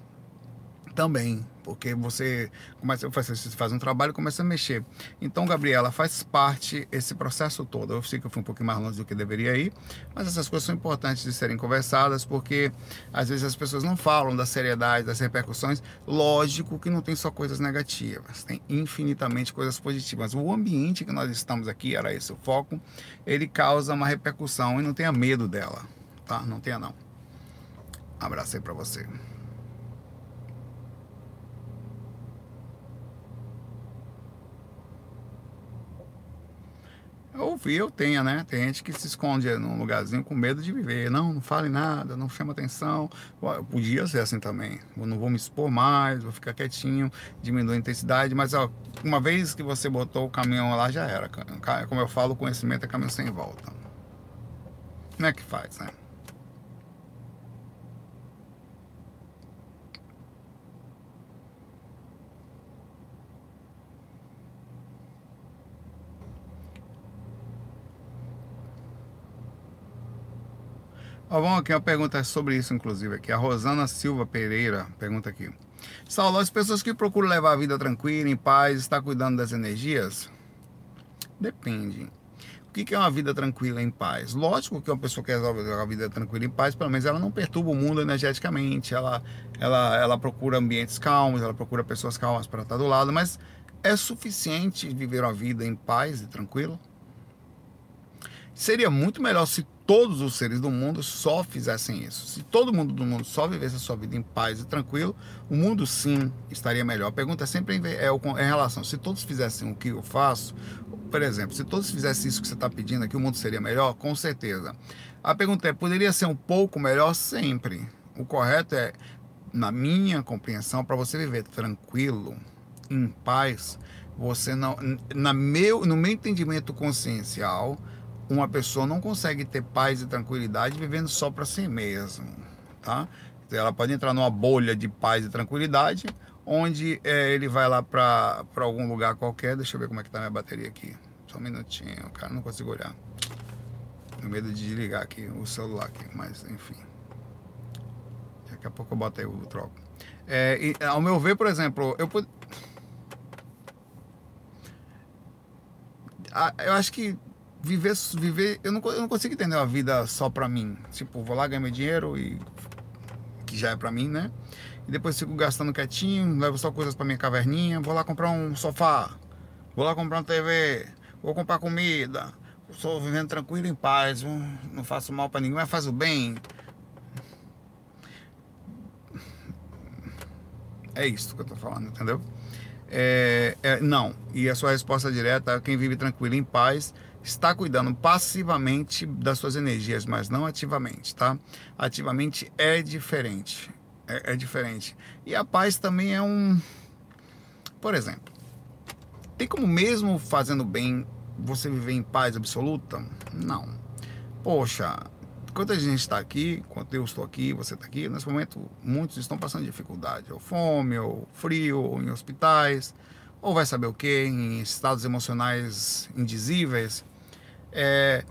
[SPEAKER 1] também, porque você começa você faz um trabalho começa a mexer. Então, Gabriela, faz parte esse processo todo. Eu sei que eu fui um pouquinho mais longe do que deveria ir, mas essas coisas são importantes de serem conversadas, porque às vezes as pessoas não falam da seriedade, das repercussões. Lógico que não tem só coisas negativas, tem infinitamente coisas positivas. O ambiente que nós estamos aqui, era esse o foco, ele causa uma repercussão e não tenha medo dela, tá? Não tenha não. Abraço aí para você. Ouvir eu tenho, né? Tem gente que se esconde num lugarzinho com medo de viver. Não, não fale nada, não chama atenção. Eu podia ser assim também. Eu não vou me expor mais, vou ficar quietinho, diminuir a intensidade. Mas ó, uma vez que você botou o caminhão lá, já era. Como eu falo, conhecimento é caminho sem volta. Como é que faz, né? Ó, vamos aqui, uma pergunta sobre isso, inclusive, aqui. A Rosana Silva Pereira pergunta aqui. Saulo, as pessoas que procuram levar a vida tranquila, em paz, está cuidando das energias? Depende. O que é uma vida tranquila em paz? Lógico que uma pessoa que resolve uma vida tranquila em paz, pelo menos ela não perturba o mundo energeticamente, ela, ela, ela procura ambientes calmos, ela procura pessoas calmas para estar do lado, mas é suficiente viver uma vida em paz e tranquilo? Seria muito melhor se todos os seres do mundo só fizessem isso. Se todo mundo do mundo só vivesse a sua vida em paz e tranquilo, o mundo sim estaria melhor. A pergunta é sempre é em relação, se todos fizessem o que eu faço, por exemplo, se todos fizessem isso que você está pedindo aqui, o mundo seria melhor? Com certeza. A pergunta é, poderia ser um pouco melhor? Sempre. O correto é, na minha compreensão, para você viver tranquilo, em paz, você não, na meu, no meu entendimento consciencial, uma pessoa não consegue ter paz e tranquilidade vivendo só para si mesmo, tá? Ela pode entrar numa bolha de paz e tranquilidade, onde é, ele vai lá para algum lugar qualquer. Deixa eu ver como é que tá minha bateria aqui. Só um minutinho, cara, não consigo olhar. Tenho medo de desligar aqui o celular aqui, mas enfim. Daqui a pouco eu boto aí o troco. É, e, ao meu ver, por exemplo, eu eu acho que viver, viver eu, não, eu não consigo entender a vida só pra mim. Tipo, vou lá ganhar meu dinheiro e que já é pra mim, né? E depois fico gastando quietinho, levo só coisas pra minha caverninha, vou lá comprar um sofá, vou lá comprar uma TV, vou comprar comida, estou vivendo tranquilo em paz, não faço mal para ninguém, mas faço bem. É isso que eu tô falando, entendeu? É, é, não, e a sua resposta direta, quem vive tranquilo em paz está cuidando passivamente das suas energias, mas não ativamente, tá? Ativamente é diferente. É, é, diferente. E a paz também é um. Por exemplo, tem como mesmo fazendo bem você viver em paz absoluta? Não. Poxa, enquanto a gente está aqui, enquanto eu estou aqui, você está aqui, nesse momento muitos estão passando dificuldade, ou fome, ou frio, ou em hospitais, ou vai saber o que, em estados emocionais indizíveis. É,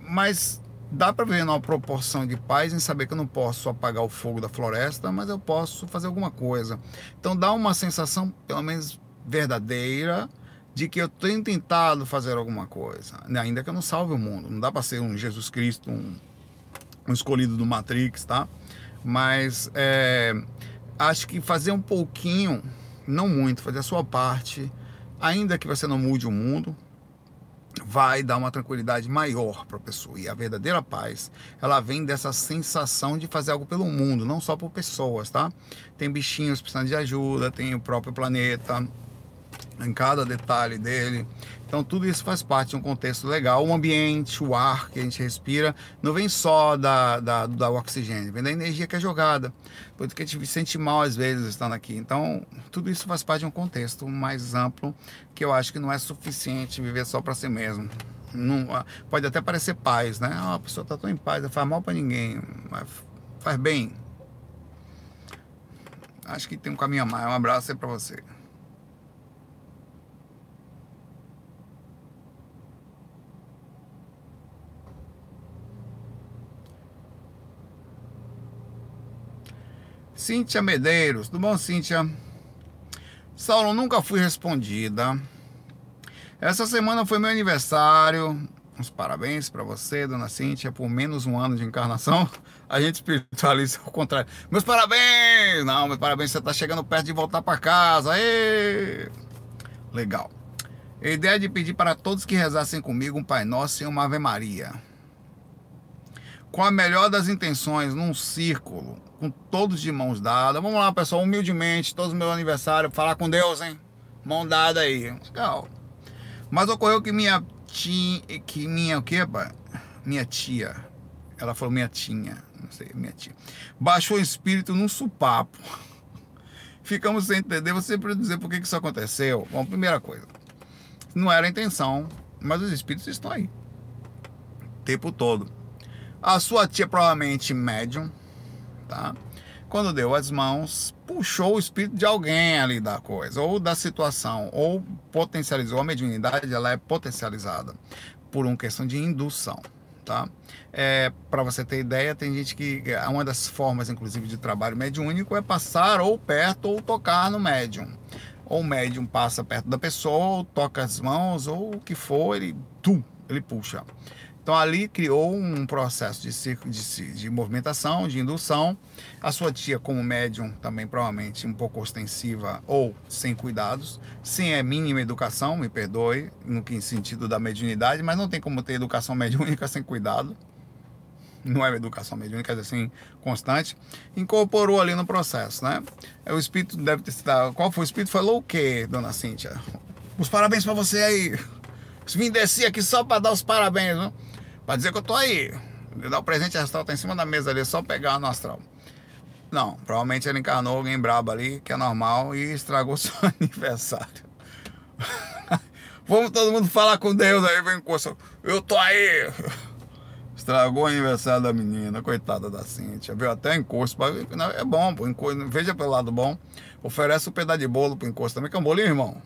[SPEAKER 1] mas dá para ver uma proporção de paz em saber que eu não posso apagar o fogo da floresta, mas eu posso fazer alguma coisa. Então dá uma sensação, pelo menos verdadeira, de que eu tenho tentado fazer alguma coisa, ainda que eu não salve o mundo. Não dá para ser um Jesus Cristo, um, um, escolhido do Matrix, tá? Mas é, acho que fazer um pouquinho, não muito, fazer a sua parte, ainda que você não mude o mundo, vai dar uma tranquilidade maior para a pessoa. E a verdadeira paz, ela vem dessa sensação de fazer algo pelo mundo, não só por pessoas, tá? Tem bichinhos precisando de ajuda, tem o próprio planeta, em cada detalhe dele. Então tudo isso faz parte de um contexto legal. O ambiente, o ar que a gente respira, não vem só da, da, da oxigênio, vem da energia que é jogada. Por isso que a gente se sente mal às vezes estando aqui. Então tudo isso faz parte de um contexto mais amplo que eu acho que não é suficiente viver só para si mesmo. Não, pode até parecer paz, né? Ah, a pessoa está tão em paz, não faz mal para ninguém, faz bem. Acho que tem um caminho a mais. Um abraço aí para você. Cíntia Medeiros, tudo bom, Cíntia? Saulo, nunca fui respondida. Essa semana foi meu aniversário. Uns parabéns para você, dona Cíntia, por menos um ano de encarnação. A gente espiritualiza ao contrário. Meus parabéns! Não, meus parabéns, você está chegando perto de voltar para casa. Aê! Legal. A ideia de pedir para todos que rezassem comigo um Pai Nosso e uma Ave Maria. Com a melhor das intenções, num círculo, com todos de mãos dadas. Vamos lá, pessoal, humildemente, todos meu aniversário, falar com Deus, hein? Mão dada aí. Legal. Mas ocorreu que minha tia, que minha o quê? Minha tia, ela falou minha tinha, não sei, minha tia, baixou o espírito num supapo. Ficamos sem entender, você precisa dizer por que isso aconteceu. Bom, primeira coisa, não era a intenção, mas os espíritos estão aí. O tempo todo. A sua tia provavelmente médium, tá? Quando deu as mãos, puxou o espírito de alguém ali da coisa, ou da situação, ou potencializou. A mediunidade ela é potencializada por uma questão de indução, tá? É, Para você ter ideia, tem gente que uma das formas, inclusive, de trabalho mediúnico é passar ou perto ou tocar no médium. Ou o médium passa perto da pessoa, toca as mãos, ou o que for, ele, tum, ele puxa. Então ali criou um processo de, de, de movimentação, de indução. A sua tia, como médium, também provavelmente um pouco ostensiva ou sem cuidados, sem a mínima educação, me perdoe, no que sentido da mediunidade, mas não tem como ter educação mediúnica sem cuidado. Não é educação mediúnica, é assim, constante. Incorporou ali no processo, né? O espírito deve ter sido. Qual foi o espírito? Falou o quê, dona Cíntia? Os parabéns para você aí. Vim descer aqui só para dar os parabéns, não? Pra dizer que eu tô aí. Dar o presente astral tá em cima da mesa ali, só pegar no astral. Não, provavelmente ele encarnou alguém brabo ali, que é normal, e estragou seu aniversário. Vamos todo mundo falar com Deus aí, vem com Eu tô aí! Estragou o aniversário da menina, coitada da Cintia. Viu até encosto. É bom, pô, encosto, veja pelo lado bom. Oferece um pedaço de bolo pro encosto também, que é um bolinho, irmão.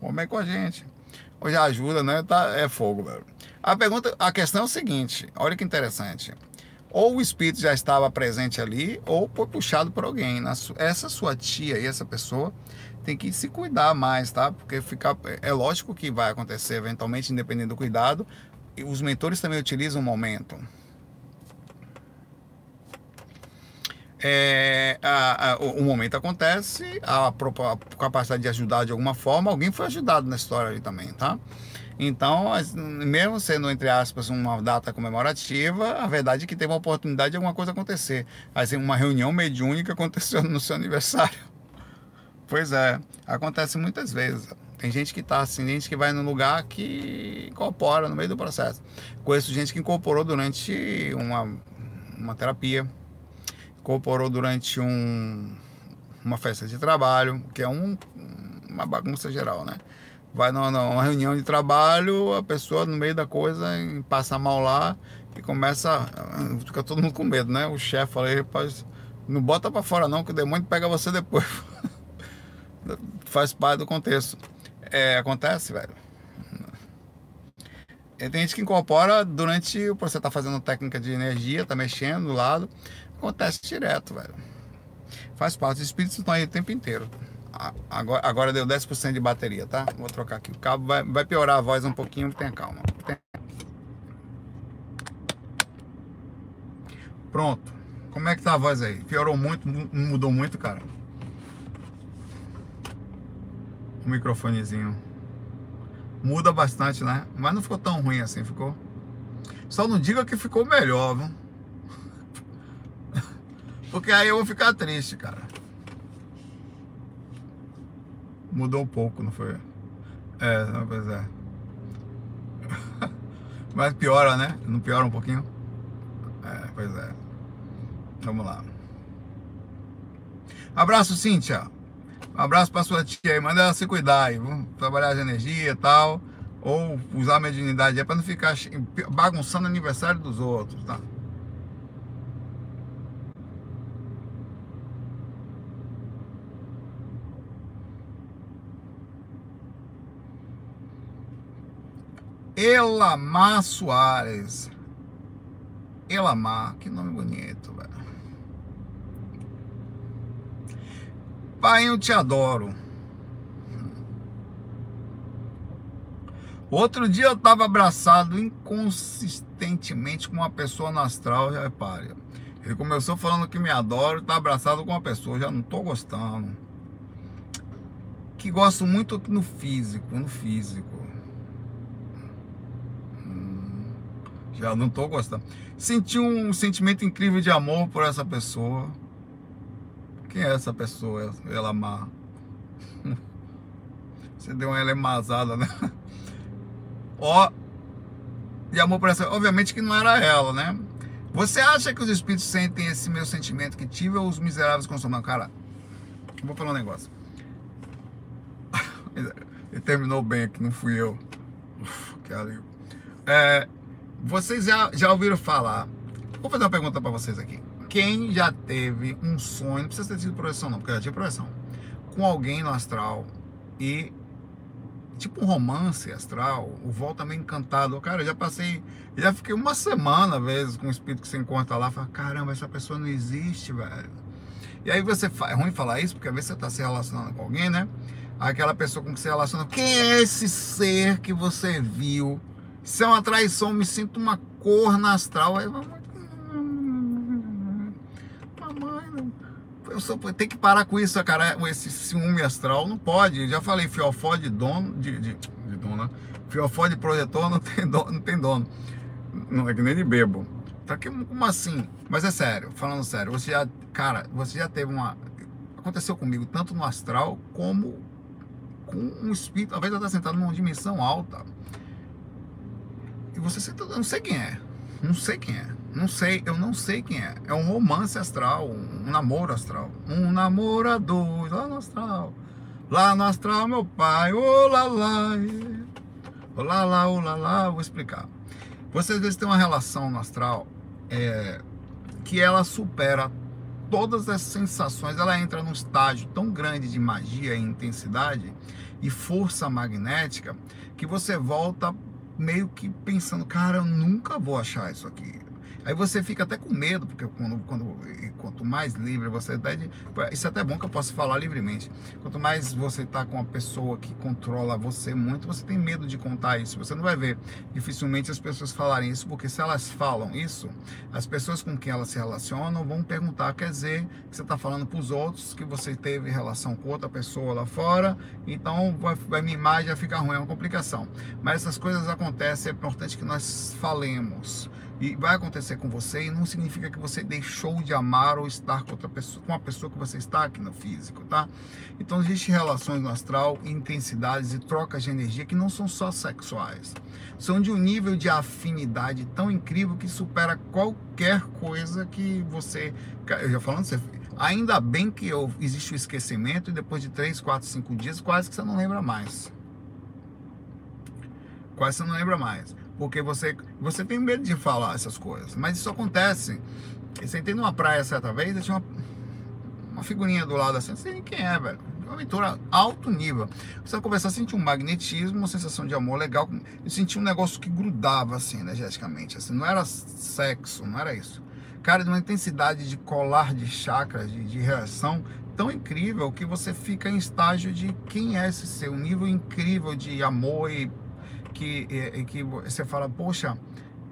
[SPEAKER 1] Vamos com a gente. Hoje ajuda, né? Tá, é fogo, velho. A pergunta, a questão é o seguinte, olha que interessante. Ou o espírito já estava presente ali, ou foi puxado por alguém. Essa sua tia e essa pessoa tem que se cuidar mais, tá? Porque fica, é lógico que vai acontecer eventualmente, independente do cuidado. E os mentores também utilizam o momento. É, a, a, o, momento acontece, a, a, capacidade de ajudar de alguma forma, alguém foi ajudado na história ali também, tá? Então, mesmo sendo, entre aspas, uma data comemorativa, a verdade é que teve uma oportunidade de alguma coisa acontecer. Assim, uma reunião mediúnica aconteceu no seu aniversário. Pois é, acontece muitas vezes. Tem gente que está assim, gente que vai no lugar que incorpora no meio do processo. Conheço gente que incorporou durante uma, uma terapia, incorporou durante um, uma festa de trabalho, que é um, uma bagunça geral, né? vai numa, reunião de trabalho, a pessoa no meio da coisa passa mal lá e começa, fica todo mundo com medo, né? O chefe fala, rapaz, não bota para fora não, que o demônio pega você depois. Faz parte do contexto. É, acontece, velho. Tem gente que incorpora durante você tá fazendo técnica de energia, tá mexendo do lado. Acontece direto, velho. Faz parte. Os espíritos estão aí o tempo inteiro. Agora, agora deu 10% de bateria, tá? Vou trocar aqui o cabo. Vai, vai piorar a voz um pouquinho, tenha calma. Pronto. Como é que tá a voz aí? Piorou muito? Mudou muito, cara? O microfonezinho. Muda bastante, né? Mas não ficou tão ruim assim, ficou? Só não diga que ficou melhor, viu? Porque aí eu vou ficar triste, cara. Mudou um pouco, não foi? É, pois é. Mas piora, né? Não piora um pouquinho? É, pois é. Vamos lá. Abraço, Cíntia. Um abraço para sua tia aí. Manda ela se cuidar aí. Vamos trabalhar de energia e tal. Ou usar a mediunidade aí para não ficar bagunçando o aniversário dos outros, tá? Elamar Soares. Elamar, que nome bonito, velho. Pai, eu te adoro. Outro dia eu estava abraçado inconsistentemente com uma pessoa no astral, já repare. Ele começou falando que me adora, está abraçado com uma pessoa, já não estou gostando. Que gosto muito no físico, no físico. Hum, já não estou gostando. Senti um sentimento incrível de amor por essa pessoa quem é essa pessoa? Ela má. Você deu uma elemazada, né? Ó, de amor por essa. Obviamente que não era ela, né? Você acha que os espíritos sentem esse meu sentimento que tive ou os miseráveis consomam? Cara, eu vou falar um negócio. Ele terminou bem aqui, não fui eu. Uf, que alívio. É, vocês já, já ouviram falar? Vou fazer uma pergunta para vocês aqui. Quem já teve um sonho, não precisa ter tido projeção não, porque eu já tive projeção, com alguém no astral e tipo um romance astral, o volta meio encantado. Cara, eu já passei, já fiquei uma semana, às vezes, com o espírito que você encontra lá, fala, caramba, essa pessoa não existe, velho. E aí você, é ruim falar isso, porque às vezes você está se relacionando com alguém, né? Aquela pessoa com que você relaciona, quem é esse ser que você viu? Isso é uma traição, me sinto uma cor na astral. Aí, eu só tem que parar com isso, cara, esse ciúme astral, não pode. já falei, fiofó de dono, de, de, de dono, né? Fiofó de projetor não tem dono, não tem dono. Não é que nem de bebo. Tá que, como assim? Mas é sério, falando sério, você já, cara, você já teve uma. Aconteceu comigo, tanto no astral como com um espírito, talvez eu estar sentado numa dimensão alta. E você senta, eu não sei quem é. Não sei quem é. Não sei, eu não sei quem é. É um romance astral, um namoro astral. Um namorador lá no astral. Lá no astral, meu pai. Olá lá. Olá lá, olá lá. Vou explicar. Você às vezes tem uma relação no astral é, que ela supera todas as sensações. Ela entra num estágio tão grande de magia e intensidade e força magnética que você volta meio que pensando, cara, eu nunca vou achar isso aqui. Aí você fica até com medo, porque quando, quando, quanto mais livre você está, isso é até bom que eu posso falar livremente. Quanto mais você está com uma pessoa que controla você muito, você tem medo de contar isso. Você não vai ver dificilmente as pessoas falarem isso, porque se elas falam isso, as pessoas com quem elas se relacionam vão perguntar, quer dizer, que você está falando para os outros que você teve relação com outra pessoa lá fora, então vai, vai mimar e já fica ruim, é uma complicação. Mas essas coisas acontecem, é importante que nós falemos e vai acontecer com você e não significa que você deixou de amar ou estar com outra pessoa, com a pessoa que você está aqui no físico, tá? Então existem relações no astral, intensidades e trocas de energia que não são só sexuais. São de um nível de afinidade tão incrível que supera qualquer coisa que você, eu já falando, você, ainda bem que eu, existe o esquecimento e depois de 3, 4, 5 dias quase que você não lembra mais. Quase você não lembra mais. Porque você, você tem medo de falar essas coisas. Mas isso acontece. Eu sentei numa praia certa vez tinha uma, uma figurinha do lado assim, não sei quem é, velho. Uma aventura alto nível. Você vai conversar, sentir um magnetismo, uma sensação de amor legal. Eu senti um negócio que grudava assim, energeticamente. Assim, não era sexo, não era isso. Cara, de uma intensidade de colar de chakras, de, de reação tão incrível que você fica em estágio de quem é esse seu, um nível incrível de amor e que, e, que você fala, poxa,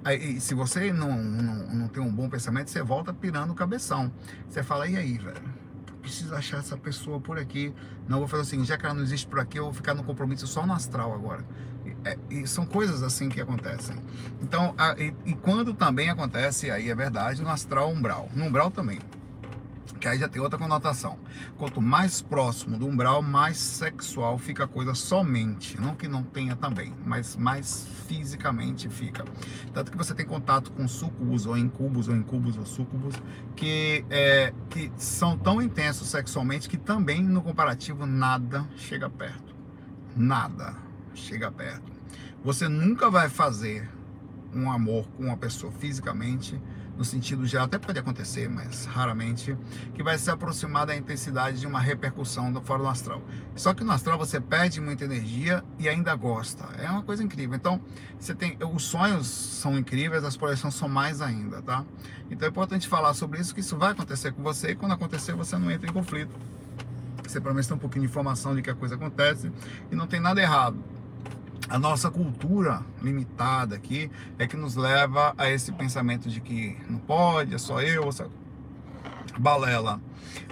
[SPEAKER 1] aí, se você não, não, não tem um bom pensamento, você volta pirando o cabeção. Você fala, e aí, velho? Preciso achar essa pessoa por aqui. Não vou fazer assim, já que ela não existe por aqui, eu vou ficar no compromisso só no astral agora. É, e são coisas assim que acontecem. Então, a, e, e, quando também acontece, aí é verdade, no astral umbral. No umbral também que aí já tem outra conotação. Quanto mais próximo do umbral, mais sexual fica a coisa somente. Não que não tenha também, mas mais fisicamente fica. Tanto que você tem contato com sucubus ou incubos ou incubos ou sucubus que, é, que são tão intensos sexualmente que também no comparativo nada chega perto. Nada chega perto. Você nunca vai fazer um amor com uma pessoa fisicamente no sentido geral, até pode acontecer, mas raramente, que vai se aproximar da intensidade de uma repercussão do fora do astral. Só que no astral você perde muita energia e ainda gosta. É uma coisa incrível. Então, você tem os sonhos são incríveis, as projeções são mais ainda, tá? Então é importante falar sobre isso, que isso vai acontecer com você e quando acontecer você não entra em conflito. Você pelo menos tem um pouquinho de informação de que a coisa acontece e não tem nada errado a nossa cultura limitada aqui é que nos leva a esse pensamento de que não pode, é só eu, só... balela.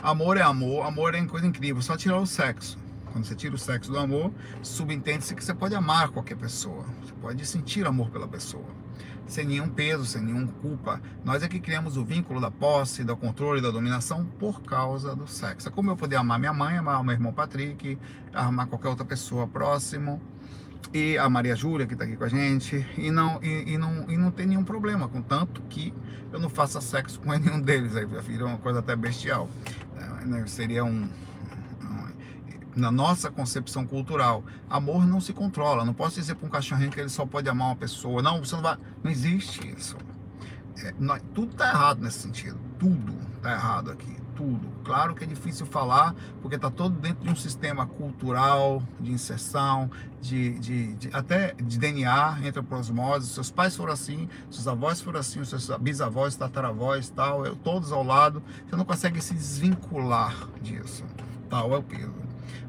[SPEAKER 1] Amor é amor, amor é coisa incrível, só tirar o sexo. Quando você tira o sexo do amor, subentende-se que você pode amar qualquer pessoa, você pode sentir amor pela pessoa, sem nenhum peso, sem nenhuma culpa. Nós é que criamos o vínculo da posse, do controle, da dominação por causa do sexo. É como eu poder amar minha mãe, amar meu irmão Patrick, amar qualquer outra pessoa próximo e a Maria Júlia que está aqui com a gente e não e, e, não e não tem nenhum problema contanto que eu não faça sexo com nenhum deles aí vira uma coisa até bestial. É, né? seria um, na nossa concepção cultural amor não se controla. Não posso dizer para um cachorrinho que ele só pode amar uma pessoa. Não você não vai não existe isso. É, nós, tudo está errado nesse sentido. Tudo está errado aqui tudo. Claro que é difícil falar, porque está todo dentro de um sistema cultural, de inserção, de, de, de, até de DNA, entre por osmose. Seus pais foram assim, seus avós foram assim, seus bisavós, tataravós, tal, todos ao lado. Você não consegue se desvincular disso. Tal é o peso.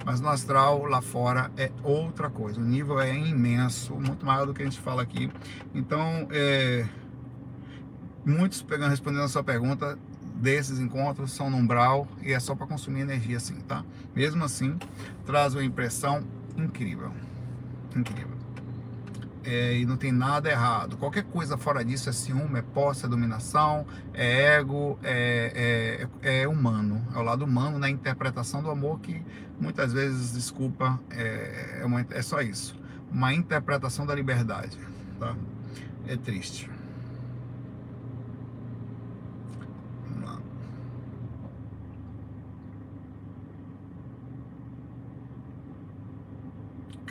[SPEAKER 1] Mas no astral, lá fora, é outra coisa. O nível é imenso, muito maior do que a gente fala aqui. Então, é, muitos, pegando, respondendo a sua pergunta, desses encontros são no umbral e é só para consumir energia assim, tá? Mesmo assim, traz uma impressão incrível. Incrível. É, e não tem nada errado. Qualquer coisa fora disso é ciúme, é posse, é dominação, é ego, é, é, é humano. É o lado humano na interpretação do amor que muitas vezes, desculpa, é, é, uma, é só isso. Uma interpretação da liberdade. Tá? É triste.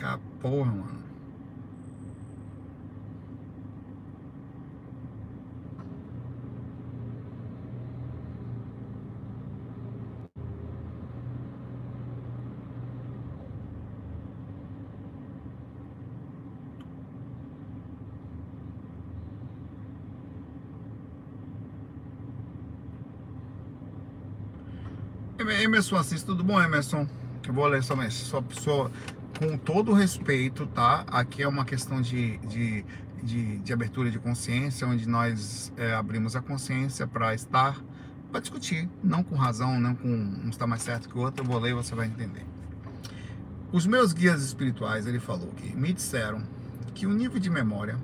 [SPEAKER 1] Cá, porra, mano. Emerson Assis, tudo bom, Emerson? Eu vou ler sua, sua, sua, com todo respeito, tá? Aqui é uma questão de, de, de, de abertura de consciência, onde nós é, abrimos a consciência para estar, para discutir, não com razão, não com um está mais certo que o outro, eu vou ler e você vai entender. Os meus guias espirituais, ele falou que me disseram que o nível de memória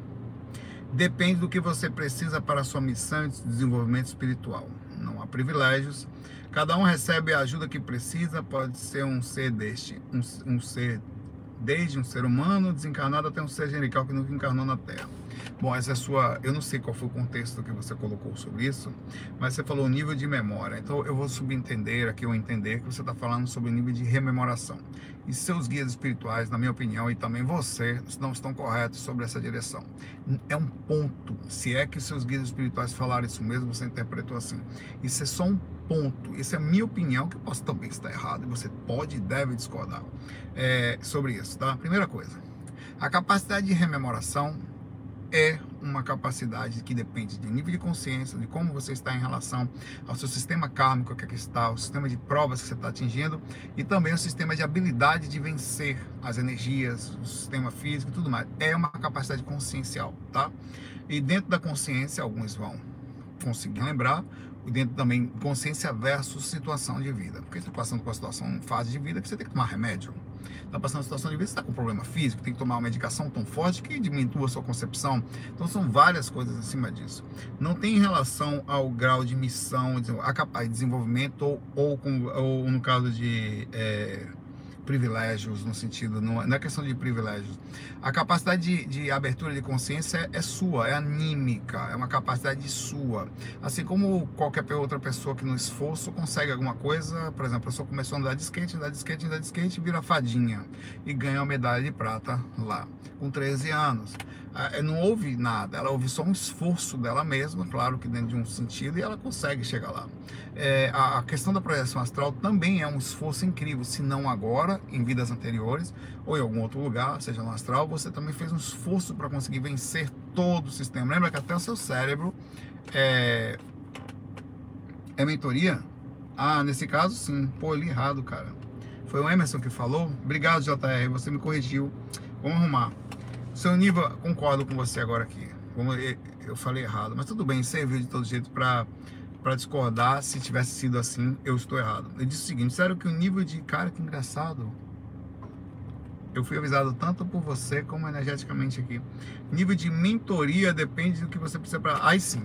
[SPEAKER 1] depende do que você precisa para a sua missão de desenvolvimento espiritual. Não há privilégios, cada um recebe a ajuda que precisa, pode ser um ser deste, um, um ser desde um ser humano desencarnado até um ser angelical que nunca encarnou na Terra. Bom, essa é sua. Eu não sei qual foi o contexto que você colocou sobre isso, mas você falou nível de memória. Então eu vou subentender aqui, eu entender que você está falando sobre o nível de rememoração. E seus guias espirituais, na minha opinião, e também você, não estão corretos sobre essa direção. É um ponto. Se é que seus guias espirituais falaram isso mesmo, você interpretou assim. Isso é só um ponto. Essa é a minha opinião, que eu posso também estar errado, e você pode e deve discordar é, sobre isso, tá? Primeira coisa. A capacidade de rememoração é uma capacidade que depende de nível de consciência, de como você está em relação ao seu sistema kármico que está, o sistema de provas que você está atingindo e também o sistema de habilidade de vencer as energias, o sistema físico e tudo mais. É uma capacidade consciencial, tá? E dentro da consciência, alguns vão conseguir lembrar, e dentro também consciência versus situação de vida. Porque você está passando com a situação, fase de vida que você tem que tomar remédio está passando uma situação de você está com problema físico, tem que tomar uma medicação tão forte que diminua a sua concepção. Então são várias coisas acima disso. Não tem relação ao grau de missão, a capaz de desenvolvimento ou, ou, com, ou no caso de é, privilégios, no sentido, não, é questão de privilégios. A capacidade de, de abertura de consciência é, é, sua, é anímica, é uma capacidade sua. Assim como qualquer outra pessoa que no esforço consegue alguma coisa, por exemplo, a pessoa começou a andar de skate, andar de skate, andar de skate, vira fadinha e ganha uma medalha de prata lá, com 13 anos. Não houve nada, ela houve só um esforço dela mesma, claro que dentro de um sentido, e ela consegue chegar lá. É, a questão da projeção astral também é um esforço incrível, se não agora, em vidas anteriores, ou em algum outro lugar, seja no astral, você também fez um esforço para conseguir vencer todo o sistema. Lembra que até o seu cérebro é, é mentoria? Ah, nesse caso sim. Pô, li errado, cara. Foi o Emerson que falou. Obrigado, JR, você me corrigiu. Vamos arrumar. Seu nível, concordo com você agora aqui. Como eu falei errado, mas tudo bem, serviu de todo jeito para para discordar. Se tivesse sido assim, eu estou errado. Ele disse o seguinte: sério que o nível de cara que engraçado. Eu fui avisado tanto por você como energeticamente aqui. Nível de mentoria depende do que você precisa para. Aí sim.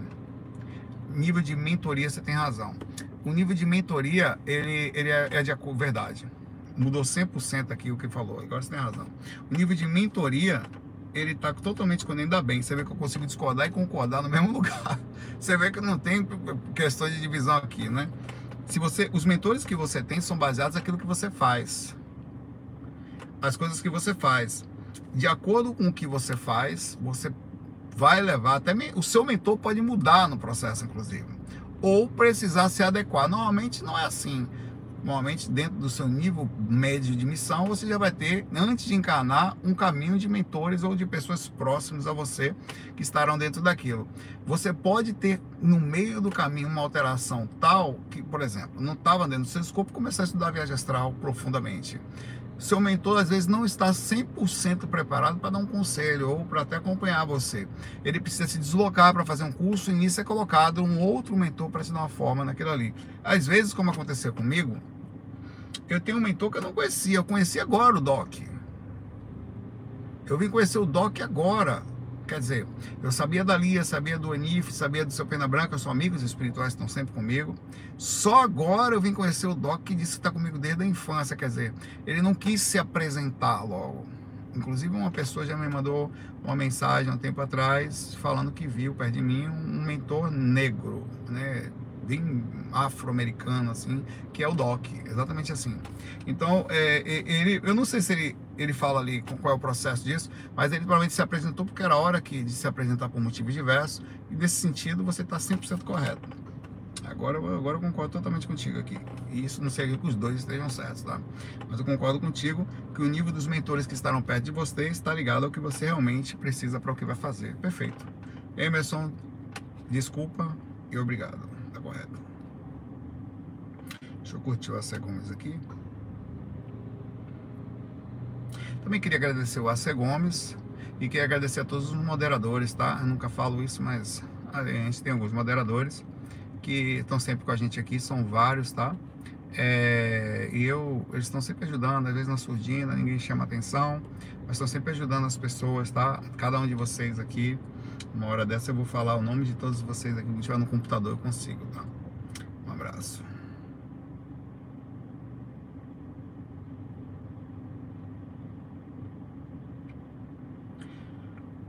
[SPEAKER 1] Nível de mentoria, você tem razão. O nível de mentoria, ele, ele é, é de verdade. Mudou 100% aqui o que falou. Agora você tem razão. O nível de mentoria ele está totalmente quando ainda bem. Você vê que eu consigo discordar e concordar no mesmo lugar. Você vê que não tem questão de divisão aqui, né? Se você, os mentores que você tem são baseados naquilo que você faz, as coisas que você faz. De acordo com o que você faz, você vai levar até o seu mentor pode mudar no processo, inclusive, ou precisar se adequar. Normalmente não é assim normalmente dentro do seu nível médio de missão, você já vai ter, antes de encarnar, um caminho de mentores ou de pessoas próximas a você que estarão dentro daquilo. Você pode ter no meio do caminho uma alteração tal que, por exemplo, não estava dentro do seu escopo começar a estudar a viagem astral profundamente. Seu mentor às vezes não está 100% preparado para dar um conselho ou para até acompanhar você. Ele precisa se deslocar para fazer um curso e nisso é colocado um outro mentor para te dar uma forma naquilo ali. Às vezes, como aconteceu comigo, eu tenho um mentor que eu não conhecia, eu conheci agora o Doc. Eu vim conhecer o Doc agora. Quer dizer, eu sabia da Lia, sabia do Anif, sabia do seu Pena Branca, são amigos espirituais estão sempre comigo. Só agora eu vim conhecer o Doc que disse que está comigo desde a infância. Quer dizer, ele não quis se apresentar logo. Inclusive, uma pessoa já me mandou uma mensagem há um tempo atrás falando que viu perto de mim um mentor negro, né? Bem afro-americano, assim, que é o Doc, exatamente assim. Então, é, ele, eu não sei se ele, ele fala ali qual é o processo disso, mas ele provavelmente se apresentou porque era hora que, de se apresentar por motivos diversos, e nesse sentido você está 100% correto. Agora, agora eu concordo totalmente contigo aqui. E isso não seria que os dois estejam certos, tá? Mas eu concordo contigo que o nível dos mentores que estarão perto de você está ligado ao que você realmente precisa para o que vai fazer. Perfeito. Emerson, desculpa e obrigado correto. Deixa eu curtir o AC Gomes aqui. Também queria agradecer o AC Gomes e queria agradecer a todos os moderadores, tá? Eu nunca falo isso, mas a gente tem alguns moderadores que estão sempre com a gente aqui, são vários, tá? É, e eu, eles estão sempre ajudando, às vezes na surdina, ninguém chama atenção, mas estão sempre ajudando as pessoas, tá? Cada um de vocês aqui. Uma hora dessa eu vou falar o nome de todos vocês aqui. Se tiver no computador, eu consigo, tá? Um abraço.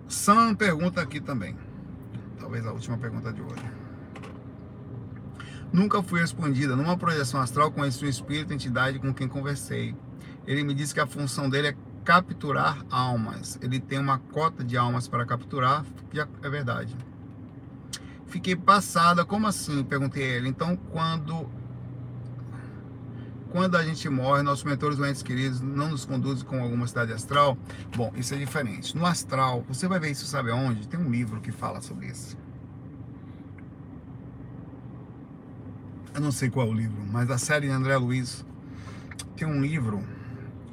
[SPEAKER 1] Sam pergunta aqui também. Talvez a última pergunta de hoje. Nunca fui respondida. Numa projeção astral, conheci um espírito, entidade com quem conversei. Ele me disse que a função dele é capturar almas. Ele tem uma cota de almas para capturar, que é verdade. Fiquei passada, como assim? Perguntei a ele. Então, quando quando a gente morre, nossos mentores ou entes queridos não nos conduzem com alguma cidade astral? Bom, isso é diferente. No astral, você vai ver isso, sabe aonde? Tem um livro que fala sobre isso. Eu não sei qual é o livro, mas da série de André Luiz tem um livro.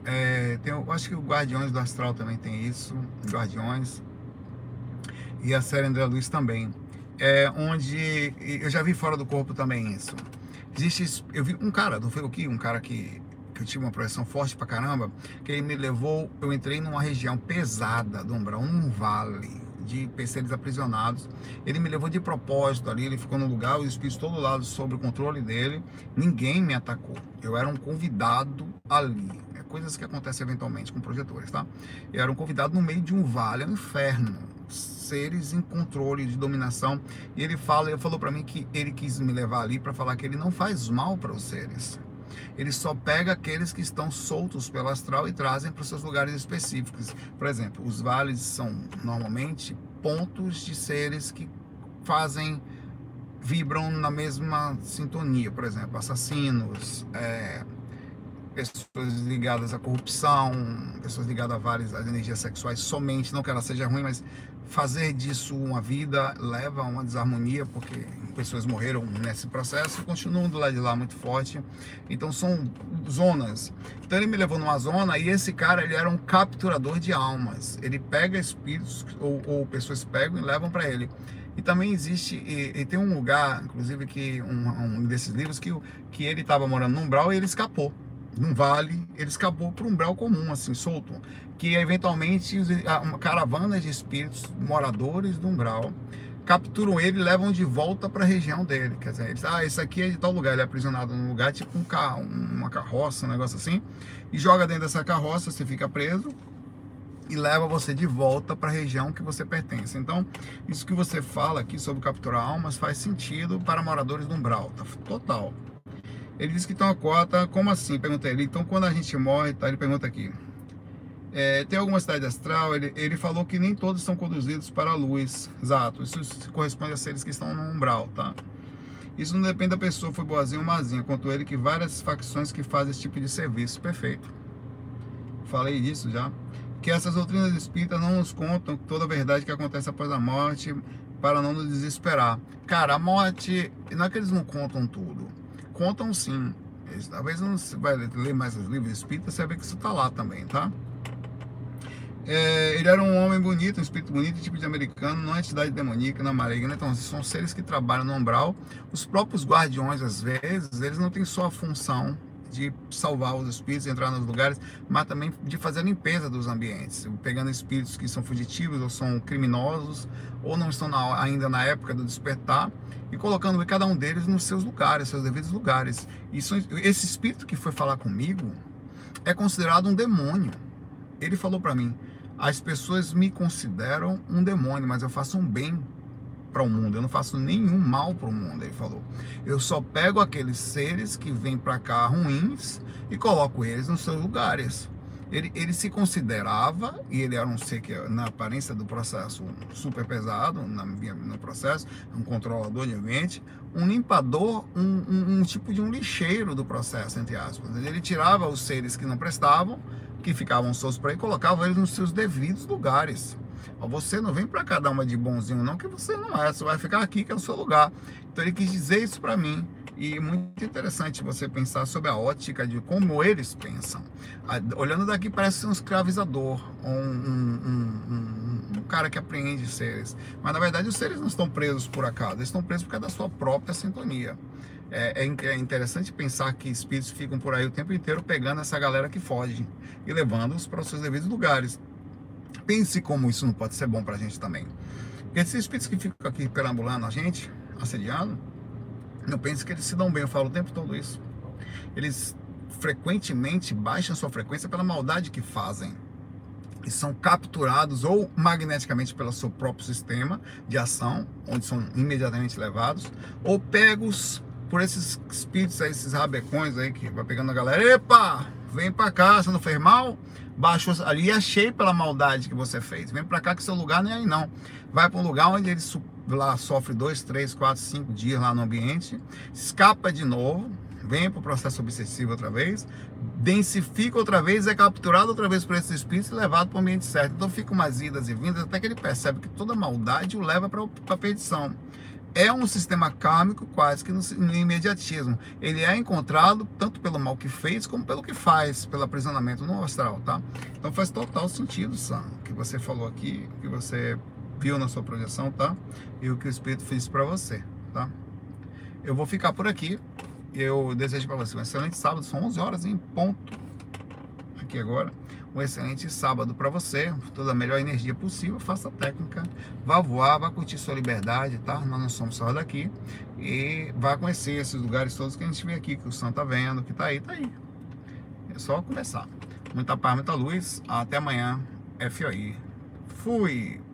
[SPEAKER 1] É, tem, eu acho que o Guardiões do Astral também tem isso. Guardiões. E a série André Luiz também. É, onde eu já vi fora do corpo também isso Existe, eu vi um cara, não foi o que? Um cara que, que eu tive uma projeção forte pra caramba, que ele me levou, eu entrei numa região pesada do umbral, um vale de PCs aprisionados. Ele me levou de propósito ali, ele ficou no lugar, os espíritos todo lado sob o controle dele. Ninguém me atacou. Eu era um convidado ali. Coisas que acontecem eventualmente com projetores, tá? Eu era um convidado no meio de um vale, é um inferno seres em controle de dominação. E ele fala, ele falou para mim que ele quis me levar ali para falar que ele não faz mal para os seres. Ele só pega aqueles que estão soltos pelo astral e trazem para seus lugares específicos. Por exemplo, os vales são normalmente pontos de seres que fazem vibram na mesma sintonia, por exemplo, assassinos, é, pessoas ligadas à corrupção, pessoas ligadas a várias energias sexuais somente, não que ela seja ruim, mas fazer disso uma vida leva a uma desarmonia, porque pessoas morreram nesse processo e continuam do lado de lá muito forte. Então são zonas. Então ele me levou numa zona e esse cara ele era um capturador de almas. Ele pega espíritos ou, ou pessoas pegam e levam para ele. E também existe, e, e, tem um lugar, inclusive que um, um desses livros que, que ele estava morando num umbral e ele escapou num vale, ele escapou para um umbral comum, assim, solto, que eventualmente uma caravana de espíritos moradores do umbral capturam ele e levam de volta para a região dele. Quer dizer, eles, ah, esse aqui é de tal lugar, ele é aprisionado num lugar tipo um carro, uma carroça, um negócio assim, e joga dentro dessa carroça, você fica preso e leva você de volta para a região que você pertence. Então, isso que você fala aqui sobre capturar almas faz sentido para moradores do umbral, tá? Total. Ele disse que tem uma cota, como assim? Perguntei ele. Então, quando a gente morre, tá? Ele pergunta aqui. É, tem alguma cidade astral? Ele, ele falou que nem todos são conduzidos para a luz. Exato. Isso corresponde a seres que estão no umbral, tá? Isso não depende da pessoa, foi boazinha ou mazinha. Quanto ele que várias facções que fazem esse tipo de serviço. Perfeito. Falei disso já. Que essas doutrinas espíritas não nos contam toda a verdade que acontece após a morte para não nos desesperar. Cara, a morte, não é que eles não contam tudo contam sim. Talvez não você vai ler mais os livros espíritas, você vai ver que isso está lá também, tá? É, ele era um homem bonito, um espírito bonito, tipo de americano, não é entidade demoníaca, não é maligna. Então, são seres que trabalham no umbral. Os próprios guardiões, às vezes, eles não têm só a função de salvar os espíritos, entrar nos lugares, mas também de fazer a limpeza dos ambientes, pegando espíritos que são fugitivos ou são criminosos ou não estão na, ainda na época do despertar e colocando cada um deles nos seus lugares, seus devidos lugares. Isso, esse espírito que foi falar comigo é considerado um demônio. Ele falou para mim: as pessoas me consideram um demônio, mas eu faço um bem para o mundo, eu não faço nenhum mal para o mundo, ele falou. Eu só pego aqueles seres que vêm para cá ruins e coloco eles nos seus lugares. Ele, ele se considerava, e ele era um ser que, na aparência do processo, super pesado, na, no processo, um controlador de ambiente, um limpador, um, um, um tipo de um lixeiro do processo, entre aspas. Ele tirava os seres que não prestavam, que ficavam soltos para ele, colocava eles nos seus devidos lugares. Você não vem para cá dar uma de bonzinho, não, que você não é. Você vai ficar aqui, que é o seu lugar. Então ele quis dizer isso para mim. E muito interessante você pensar sobre a ótica de como eles pensam. Olhando daqui, parece um escravizador, um, um, um, um, cara que apreende seres. Mas na verdade, os seres não estão presos por acaso, eles estão presos por causa da sua própria sintonia. É, é, é interessante pensar que espíritos ficam por aí o tempo inteiro pegando essa galera que foge e levando-os para os seus devidos lugares. Pense como isso não pode ser bom para a gente também. Esses espíritos que ficam aqui perambulando a gente, assediando, não pense que eles se dão bem. Eu falo o tempo todo isso. Eles frequentemente baixam sua frequência pela maldade que fazem. e são capturados ou magneticamente pelo seu próprio sistema de ação, onde são imediatamente levados, ou pegos por esses espíritos aí, esses rabecões aí que vai pegando a galera, epa, vem pra cá, você não fez mal? Baixou ali, achei pela maldade que você fez. Vem pra cá que seu lugar nem é aí não. Vai para um lugar onde ele lá sofre dois, três, quatro, cinco dias lá no ambiente, escapa de novo, vem para o processo obsessivo outra vez, densifica outra vez, é capturado outra vez por esse espírito e levado para o ambiente certo. Então fica umas idas e vindas até que ele percebe que toda maldade o leva para a perdição. É um sistema kármico quase que no, no, imediatismo. Ele é encontrado tanto pelo mal que fez como pelo que faz, pelo aprisionamento no astral, tá? Então faz total sentido, Sam, o que você falou aqui, que você viu na sua projeção, tá? E o que o Espírito fez para você, tá? Eu vou ficar por aqui. Eu desejo para você um excelente sábado, são 11 horas em ponto aqui agora. Um excelente sábado para você, toda a melhor energia possível. Faça técnica, vá voar, vá curtir sua liberdade, tá? Nós não somos só daqui. E vá conhecer esses lugares todos que a gente vê aqui, que o Santo tá vendo, que tá aí, tá aí. É só começar. Muita paz, muita luz. Até amanhã. FOI. Fui!